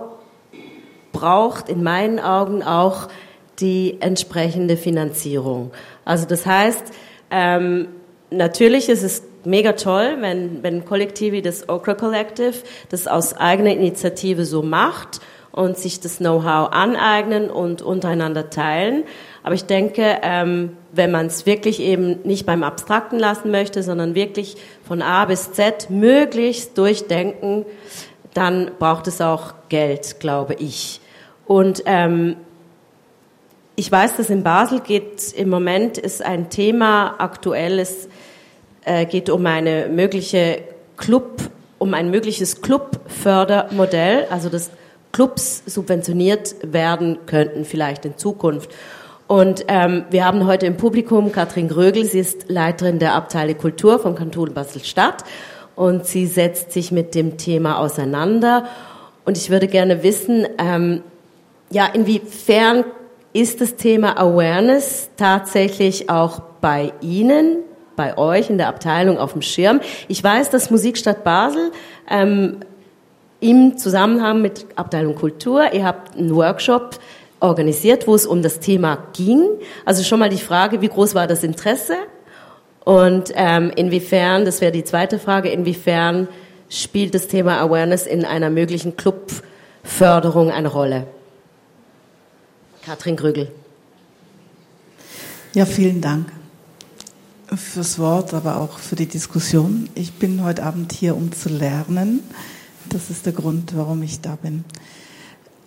[SPEAKER 1] braucht in meinen Augen auch die entsprechende Finanzierung. Also das heißt, ähm, natürlich ist es mega toll, wenn, wenn Kollektiv wie das Okra Collective das aus eigener Initiative so macht und sich das Know-how aneignen und untereinander teilen. Aber ich denke, ähm, wenn man es wirklich eben nicht beim Abstrakten lassen möchte, sondern wirklich von A bis Z möglichst durchdenken, dann braucht es auch Geld, glaube ich. Und ähm, ich weiß, dass in Basel geht im Moment ist ein Thema aktuell, es äh, geht um eine mögliche Club, um ein mögliches Clubfördermodell, also dass Clubs subventioniert werden könnten vielleicht in Zukunft. Und ähm, wir haben heute im Publikum Katrin Grögel, sie ist Leiterin der Abteilung Kultur vom Kanton Basel-Stadt und sie setzt sich mit dem Thema auseinander. Und ich würde gerne wissen, ähm, ja, inwiefern ist das Thema Awareness tatsächlich auch bei Ihnen, bei euch in der Abteilung auf dem Schirm? Ich weiß, dass Musikstadt Basel ähm, im Zusammenhang mit Abteilung Kultur, ihr habt einen Workshop organisiert, wo es um das Thema ging. Also schon mal die Frage, wie groß war das Interesse? Und ähm, inwiefern, das wäre die zweite Frage, inwiefern spielt das Thema Awareness in einer möglichen Clubförderung eine Rolle? Katrin Grügel.
[SPEAKER 5] Ja, vielen Dank fürs Wort, aber auch für die Diskussion. Ich bin heute Abend hier, um zu lernen. Das ist der Grund, warum ich da bin.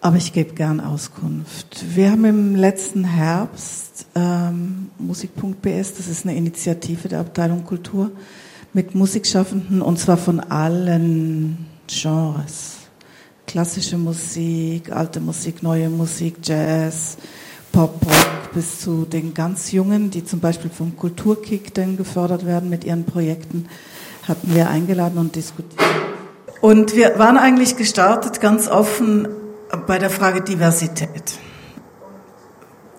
[SPEAKER 5] Aber ich gebe gern Auskunft. Wir haben im letzten Herbst ähm, Musik.bs, das ist eine Initiative der Abteilung Kultur, mit Musikschaffenden und zwar von allen Genres. Klassische Musik, alte Musik, neue Musik, Jazz, Pop, Rock, bis zu den ganz Jungen, die zum Beispiel vom Kulturkick dann gefördert werden mit ihren Projekten, hatten wir eingeladen und diskutiert. Und wir waren eigentlich gestartet ganz offen bei der Frage Diversität.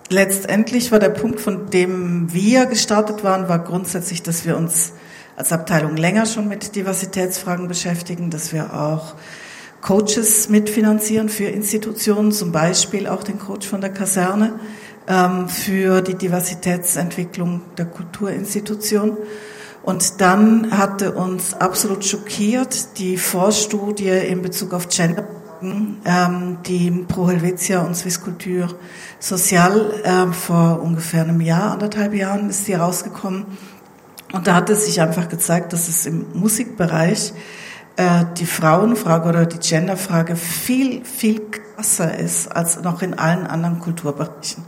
[SPEAKER 5] Letztendlich war der Punkt, von dem wir gestartet waren, war grundsätzlich, dass wir uns als Abteilung länger schon mit Diversitätsfragen beschäftigen, dass wir auch Coaches mitfinanzieren für Institutionen, zum Beispiel auch den Coach von der Kaserne ähm, für die Diversitätsentwicklung der Kulturinstitution. Und dann hatte uns absolut schockiert die Vorstudie in Bezug auf Gender ähm, die Pro Helvetia und Swiss Culture Social äh, vor ungefähr einem Jahr, anderthalb Jahren ist sie rausgekommen. Und da hat es sich einfach gezeigt, dass es im Musikbereich äh, die Frauenfrage oder die Genderfrage viel, viel krasser ist als noch in allen anderen Kulturbereichen.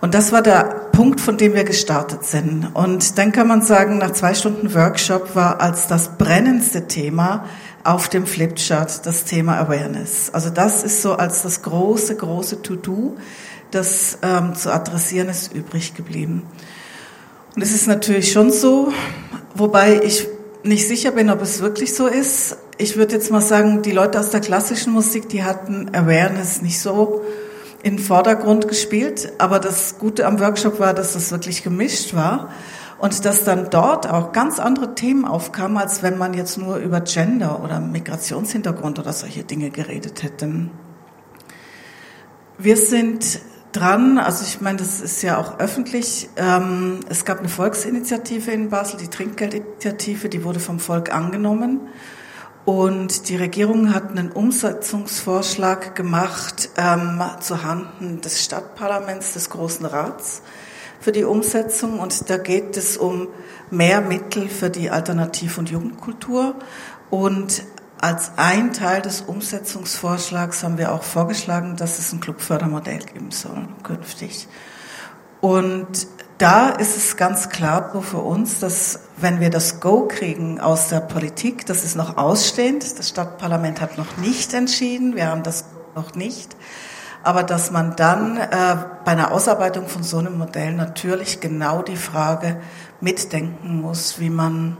[SPEAKER 5] Und das war der Punkt, von dem wir gestartet sind. Und dann kann man sagen, nach zwei Stunden Workshop war als das brennendste Thema auf dem Flipchart das Thema Awareness. Also das ist so als das große, große To-Do, das ähm, zu adressieren ist, übrig geblieben. Und es ist natürlich schon so, wobei ich nicht sicher bin, ob es wirklich so ist. Ich würde jetzt mal sagen, die Leute aus der klassischen Musik, die hatten Awareness nicht so in den Vordergrund gespielt. Aber das Gute am Workshop war, dass das wirklich gemischt war. Und dass dann dort auch ganz andere Themen aufkamen, als wenn man jetzt nur über Gender oder Migrationshintergrund oder solche Dinge geredet hätte. Wir sind dran, also ich meine, das ist ja auch öffentlich. Ähm, es gab eine Volksinitiative in Basel, die Trinkgeldinitiative, die wurde vom Volk angenommen. Und die Regierung hat einen Umsetzungsvorschlag gemacht ähm, zuhanden des Stadtparlaments, des Großen Rats für die Umsetzung und da geht es um mehr Mittel für die Alternativ- und Jugendkultur und als ein Teil des Umsetzungsvorschlags haben wir auch vorgeschlagen, dass es ein Clubfördermodell geben soll künftig. Und da ist es ganz klar für uns, dass wenn wir das Go kriegen aus der Politik, das ist noch ausstehend, das Stadtparlament hat noch nicht entschieden, wir haben das noch nicht. Aber dass man dann äh, bei einer Ausarbeitung von so einem Modell natürlich genau die Frage mitdenken muss, wie man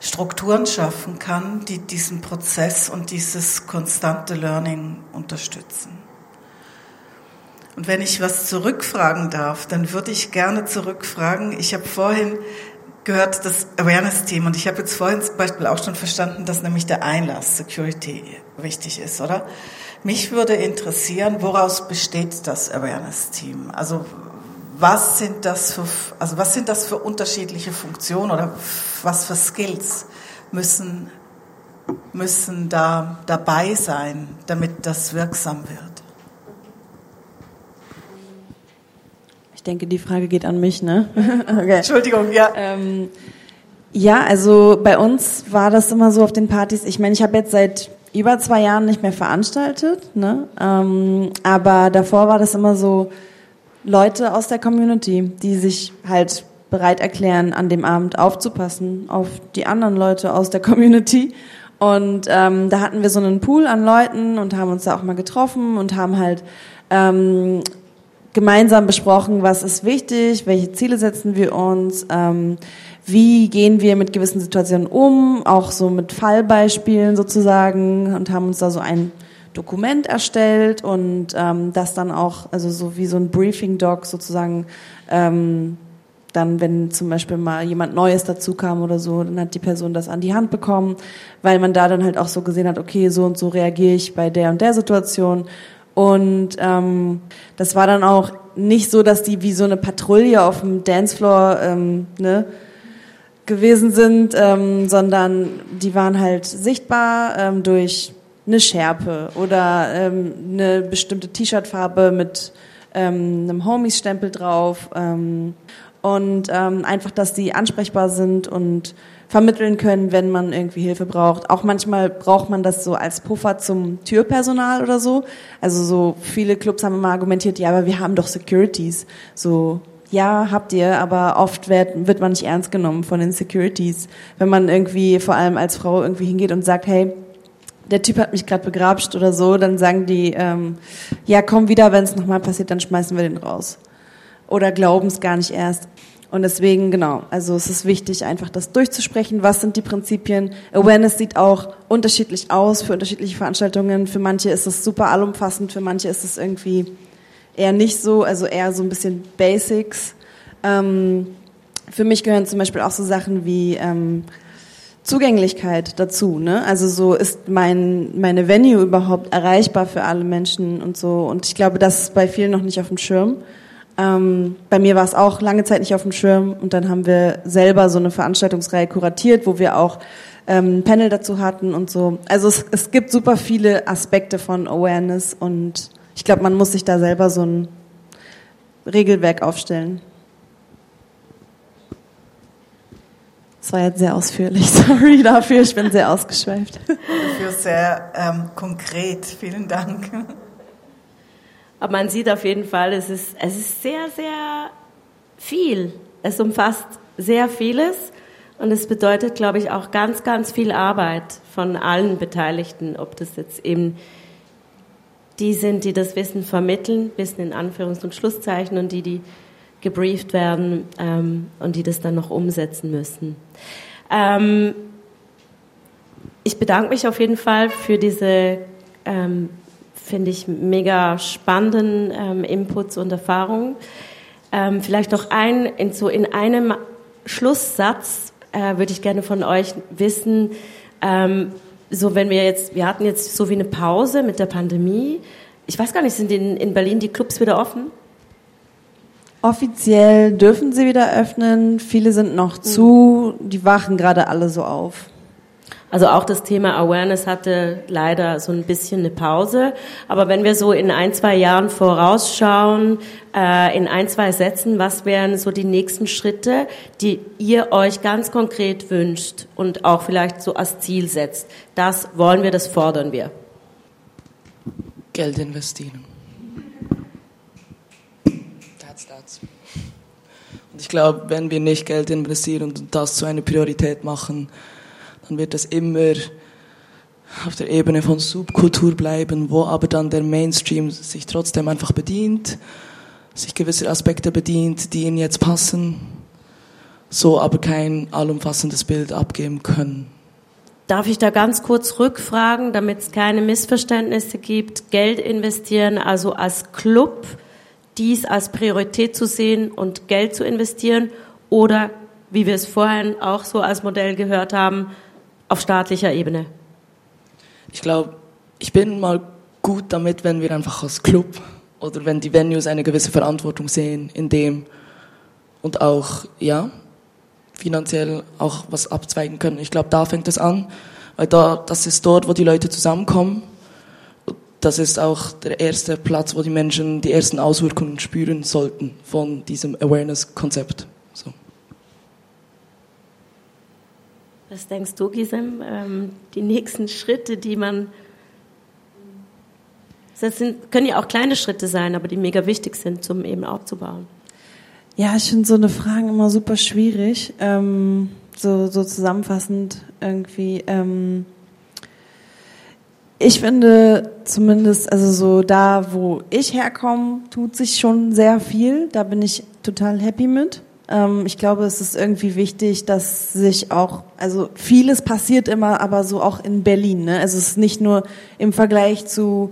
[SPEAKER 5] Strukturen schaffen kann, die diesen Prozess und dieses konstante Learning unterstützen. Und wenn ich was zurückfragen darf, dann würde ich gerne zurückfragen. Ich habe vorhin gehört das Awareness-Team und ich habe jetzt vorhin zum Beispiel auch schon verstanden, dass nämlich der Einlass Security wichtig ist, oder? Mich würde interessieren, woraus besteht das Awareness-Team? Also was sind das für, also was sind das für unterschiedliche Funktionen oder was für Skills müssen, müssen da dabei sein, damit das wirksam wird?
[SPEAKER 2] Ich denke, die Frage geht an mich, ne?
[SPEAKER 5] okay. Entschuldigung, ja.
[SPEAKER 2] Ähm, ja, also bei uns war das immer so auf den Partys. Ich meine, ich habe jetzt seit über zwei Jahren nicht mehr veranstaltet, ne? Ähm, aber davor war das immer so Leute aus der Community, die sich halt bereit erklären, an dem Abend aufzupassen auf die anderen Leute aus der Community. Und ähm, da hatten wir so einen Pool an Leuten und haben uns da auch mal getroffen und haben halt ähm, gemeinsam besprochen, was ist wichtig, welche Ziele setzen wir uns, ähm, wie gehen wir mit gewissen Situationen um, auch so mit Fallbeispielen sozusagen und haben uns da so ein Dokument erstellt und ähm, das dann auch, also so wie so ein Briefing-Doc sozusagen, ähm, dann, wenn zum Beispiel mal jemand Neues dazu kam oder so, dann hat die Person das an die Hand bekommen, weil man da dann halt auch so gesehen hat, okay, so und so reagiere ich bei der und der Situation. Und ähm, das war dann auch nicht so, dass die wie so eine Patrouille auf dem Dancefloor ähm, ne, gewesen sind, ähm, sondern die waren halt sichtbar ähm, durch eine Schärpe oder ähm, eine bestimmte T-Shirt-Farbe mit ähm, einem Homies-Stempel drauf ähm, und ähm, einfach, dass die ansprechbar sind und vermitteln können, wenn man irgendwie Hilfe braucht. Auch manchmal braucht man das so als Puffer zum Türpersonal oder so. Also so viele Clubs haben immer argumentiert, ja, aber wir haben doch Securities. So ja, habt ihr, aber oft wird, wird man nicht ernst genommen von den Securities. Wenn man irgendwie, vor allem als Frau, irgendwie hingeht und sagt, hey, der Typ hat mich gerade begrapscht oder so, dann sagen die, ähm, ja, komm wieder, wenn es nochmal passiert, dann schmeißen wir den raus. Oder glauben es gar nicht erst. Und deswegen, genau, also es ist wichtig, einfach das durchzusprechen. Was sind die Prinzipien? Awareness sieht auch unterschiedlich aus für unterschiedliche Veranstaltungen. Für manche ist es super allumfassend, für manche ist es irgendwie eher nicht so, also eher so ein bisschen Basics. Ähm, für mich gehören zum Beispiel auch so Sachen wie ähm, Zugänglichkeit dazu. Ne? Also so ist mein meine Venue überhaupt erreichbar für alle Menschen und so. Und ich glaube, das ist bei vielen noch nicht auf dem Schirm. Ähm, bei mir war es auch lange Zeit nicht auf dem Schirm und dann haben wir selber so eine Veranstaltungsreihe kuratiert, wo wir auch ähm, Panel dazu hatten und so. Also es, es gibt super viele Aspekte von Awareness und ich glaube, man muss sich da selber so ein Regelwerk aufstellen. Das war jetzt sehr ausführlich. Sorry dafür, ich bin sehr ausgeschweift.
[SPEAKER 5] Dafür sehr ähm, konkret. Vielen Dank.
[SPEAKER 1] Aber man sieht auf jeden Fall, es ist, es ist sehr, sehr viel. Es umfasst sehr vieles und es bedeutet, glaube ich, auch ganz, ganz viel Arbeit von allen Beteiligten, ob das jetzt eben die sind, die das Wissen vermitteln, Wissen in Anführungs- und Schlusszeichen, und die, die gebrieft werden ähm, und die das dann noch umsetzen müssen. Ähm, ich bedanke mich auf jeden Fall für diese, ähm, finde ich, mega spannenden ähm, Inputs und Erfahrungen. Ähm, vielleicht noch ein, in, so in einem Schlusssatz äh, würde ich gerne von euch wissen, ähm, so wenn wir jetzt, wir hatten jetzt so wie eine Pause mit der Pandemie. Ich weiß gar nicht, sind in, in Berlin die Clubs wieder offen?
[SPEAKER 2] Offiziell dürfen sie wieder öffnen, viele sind noch zu, die wachen gerade alle so auf.
[SPEAKER 1] Also auch das Thema Awareness hatte leider so ein bisschen eine Pause. Aber wenn wir so in ein, zwei Jahren vorausschauen, äh, in ein, zwei Sätzen, was wären so die nächsten Schritte, die ihr euch ganz konkret wünscht und auch vielleicht so als Ziel setzt? Das wollen wir, das fordern wir.
[SPEAKER 3] Geld investieren. That's that. Ich glaube, wenn wir nicht Geld investieren und das zu einer Priorität machen, dann wird es immer auf der Ebene von Subkultur bleiben, wo aber dann der Mainstream sich trotzdem einfach bedient, sich gewisse Aspekte bedient, die ihnen jetzt passen, so aber kein allumfassendes Bild abgeben können.
[SPEAKER 1] Darf ich da ganz kurz rückfragen, damit es keine Missverständnisse gibt? Geld investieren, also als Club dies als Priorität zu sehen und Geld zu investieren oder, wie wir es vorhin auch so als Modell gehört haben, auf staatlicher Ebene?
[SPEAKER 3] Ich glaube, ich bin mal gut damit, wenn wir einfach als Club oder wenn die Venues eine gewisse Verantwortung sehen in dem und auch, ja, finanziell auch was abzweigen können. Ich glaube, da fängt es an, weil da, das ist dort, wo die Leute zusammenkommen. Das ist auch der erste Platz, wo die Menschen die ersten Auswirkungen spüren sollten von diesem Awareness-Konzept. So.
[SPEAKER 1] Was denkst du, Gisem? Ähm, die nächsten Schritte, die man. Das sind, können ja auch kleine Schritte sein, aber die mega wichtig sind, zum eben aufzubauen.
[SPEAKER 2] Ja, ich finde so eine Frage immer super schwierig. Ähm, so, so zusammenfassend irgendwie. Ähm, ich finde zumindest, also so da, wo ich herkomme, tut sich schon sehr viel. Da bin ich total happy mit. Ähm, ich glaube, es ist irgendwie wichtig, dass sich auch, also vieles passiert immer, aber so auch in Berlin. Ne? Also es ist nicht nur im Vergleich zu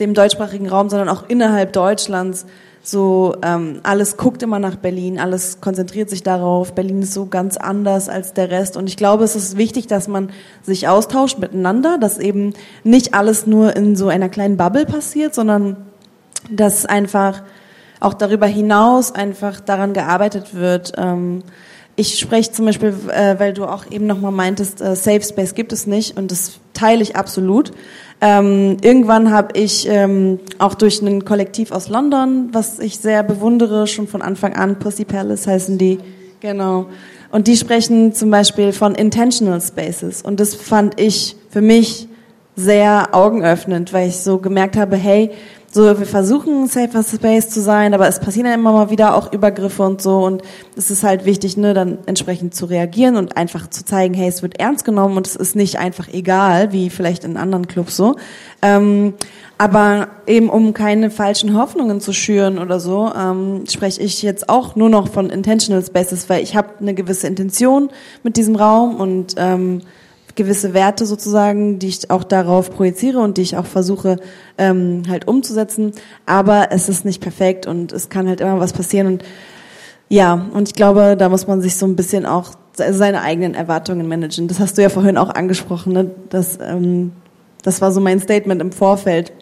[SPEAKER 2] dem deutschsprachigen Raum, sondern auch innerhalb Deutschlands so ähm, alles guckt immer nach Berlin, alles konzentriert sich darauf. Berlin ist so ganz anders als der Rest und ich glaube, es ist wichtig, dass man sich austauscht miteinander, dass eben nicht alles nur in so einer kleinen Bubble passiert, sondern dass einfach auch darüber hinaus einfach daran gearbeitet wird. Ähm, ich spreche zum Beispiel, äh, weil du auch eben nochmal meintest, äh, Safe Space gibt es nicht und das teile ich absolut. Ähm, irgendwann habe ich ähm, auch durch ein Kollektiv aus London, was ich sehr bewundere, schon von Anfang an, Pussy Palace heißen die, genau. Und die sprechen zum Beispiel von Intentional Spaces. Und das fand ich für mich sehr augenöffnend, weil ich so gemerkt habe, hey, so, wir versuchen safer Space zu sein, aber es passieren ja immer mal wieder auch Übergriffe und so und es ist halt wichtig, ne, dann entsprechend zu reagieren und einfach zu zeigen, hey, es wird ernst genommen und es ist nicht einfach egal, wie vielleicht in anderen Clubs so. Ähm, aber eben um keine falschen Hoffnungen zu schüren oder so, ähm, spreche ich jetzt auch nur noch von Intentional Spaces, weil ich habe eine gewisse Intention mit diesem Raum und ähm, gewisse Werte sozusagen, die ich auch darauf projiziere und die ich auch versuche ähm, halt umzusetzen. Aber es ist nicht perfekt und es kann halt immer was passieren und ja, und ich glaube, da muss man sich so ein bisschen auch seine eigenen Erwartungen managen. Das hast du ja vorhin auch angesprochen. Ne? Das, ähm, das war so mein Statement im Vorfeld.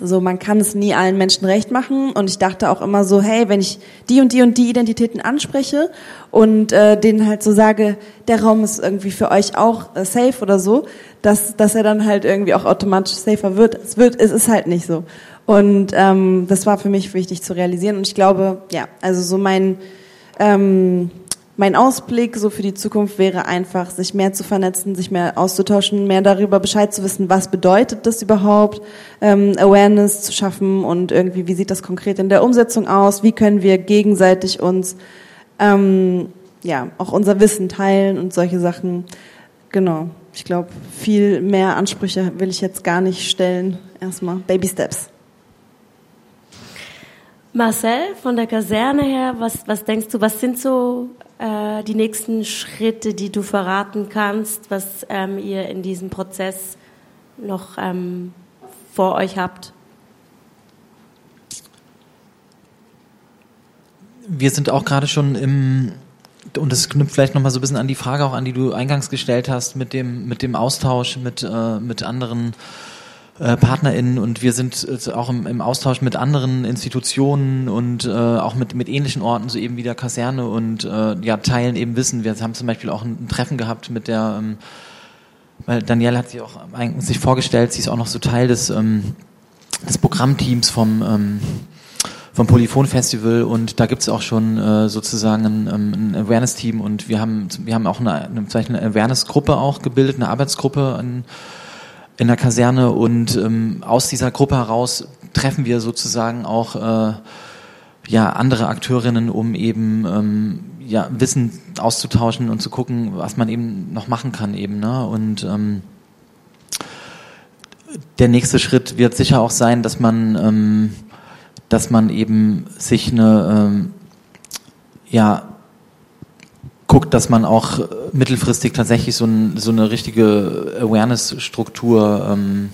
[SPEAKER 2] So, man kann es nie allen Menschen recht machen. Und ich dachte auch immer so, hey, wenn ich die und die und die Identitäten anspreche und äh, denen halt so sage, der Raum ist irgendwie für euch auch äh, safe oder so, dass, dass er dann halt irgendwie auch automatisch safer wird. Es wird, es ist halt nicht so. Und ähm, das war für mich wichtig zu realisieren. Und ich glaube, ja, also so mein ähm, mein Ausblick so für die Zukunft wäre einfach, sich mehr zu vernetzen, sich mehr auszutauschen, mehr darüber Bescheid zu wissen, was bedeutet das überhaupt, ähm, Awareness zu schaffen und irgendwie, wie sieht das konkret in der Umsetzung aus, wie können wir gegenseitig uns ähm, ja auch unser Wissen teilen und solche Sachen. Genau. Ich glaube, viel mehr Ansprüche will ich jetzt gar nicht stellen. Erstmal Baby Steps.
[SPEAKER 1] Marcel, von der Kaserne her, was, was denkst du, was sind so äh, die nächsten Schritte, die du verraten kannst, was ähm, ihr in diesem Prozess noch ähm, vor euch habt?
[SPEAKER 4] Wir sind auch gerade schon im, und das knüpft vielleicht nochmal so ein bisschen an die Frage auch an, die du eingangs gestellt hast, mit dem, mit dem Austausch mit, äh, mit anderen äh, PartnerInnen und wir sind äh, auch im, im, Austausch mit anderen Institutionen und äh, auch mit, mit ähnlichen Orten, so eben wie der Kaserne und äh, ja, teilen eben Wissen. Wir haben zum Beispiel auch ein, ein Treffen gehabt mit der, ähm, weil Danielle hat sich auch sich vorgestellt, sie ist auch noch so Teil des, ähm, des Programmteams vom ähm, vom Polyphon Festival und da gibt es auch schon äh, sozusagen ein, ähm, ein Awareness-Team und wir haben wir haben auch eine, eine, eine Awareness-Gruppe auch gebildet, eine Arbeitsgruppe an in der Kaserne und ähm, aus dieser Gruppe heraus treffen wir sozusagen auch äh, ja andere Akteurinnen, um eben ähm, ja Wissen auszutauschen und zu gucken, was man eben noch machen kann eben ne? Und ähm, der nächste Schritt wird sicher auch sein, dass man, ähm, dass man eben sich eine, ähm, ja, guckt, dass man auch mittelfristig tatsächlich so, ein, so eine richtige Awareness-Struktur, ähm,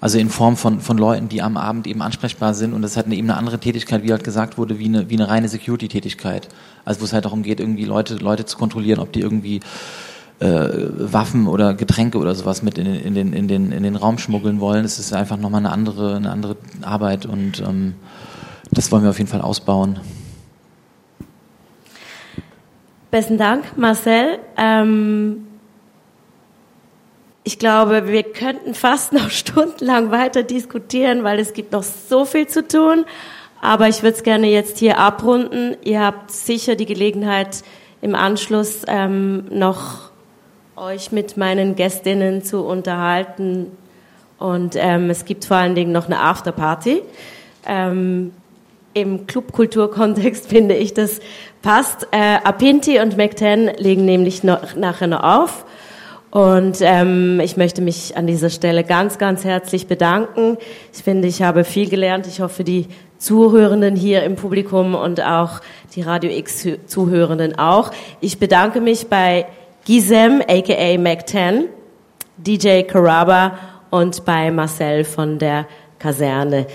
[SPEAKER 4] also in Form von, von Leuten, die am Abend eben ansprechbar sind und das hat eine, eben eine andere Tätigkeit, wie halt gesagt wurde, wie eine, wie eine reine Security-Tätigkeit. Also wo es halt darum geht, irgendwie Leute, Leute zu kontrollieren, ob die irgendwie äh, Waffen oder Getränke oder sowas mit in, in, den, in, den, in den Raum schmuggeln wollen. Es ist einfach nochmal eine andere, eine andere Arbeit und ähm, das wollen wir auf jeden Fall ausbauen.
[SPEAKER 1] Besten Dank, Marcel. Ähm, ich glaube, wir könnten fast noch stundenlang weiter diskutieren, weil es gibt noch so viel zu tun. Aber ich würde es gerne jetzt hier abrunden. Ihr habt sicher die Gelegenheit, im Anschluss ähm, noch euch mit meinen Gästinnen zu unterhalten. Und ähm, es gibt vor allen Dingen noch eine Afterparty. Ähm, Im Clubkulturkontext finde ich, das passt. Äh, Apinti und McTen legen nämlich noch, nachher noch auf. Und ähm, ich möchte mich an dieser Stelle ganz, ganz herzlich bedanken. Ich finde, ich habe viel gelernt. Ich hoffe, die Zuhörenden hier im Publikum und auch die Radio X Zuhörenden auch. Ich bedanke mich bei Gizem, aka Mac10, DJ Caraba und bei Marcel von der Kaserne.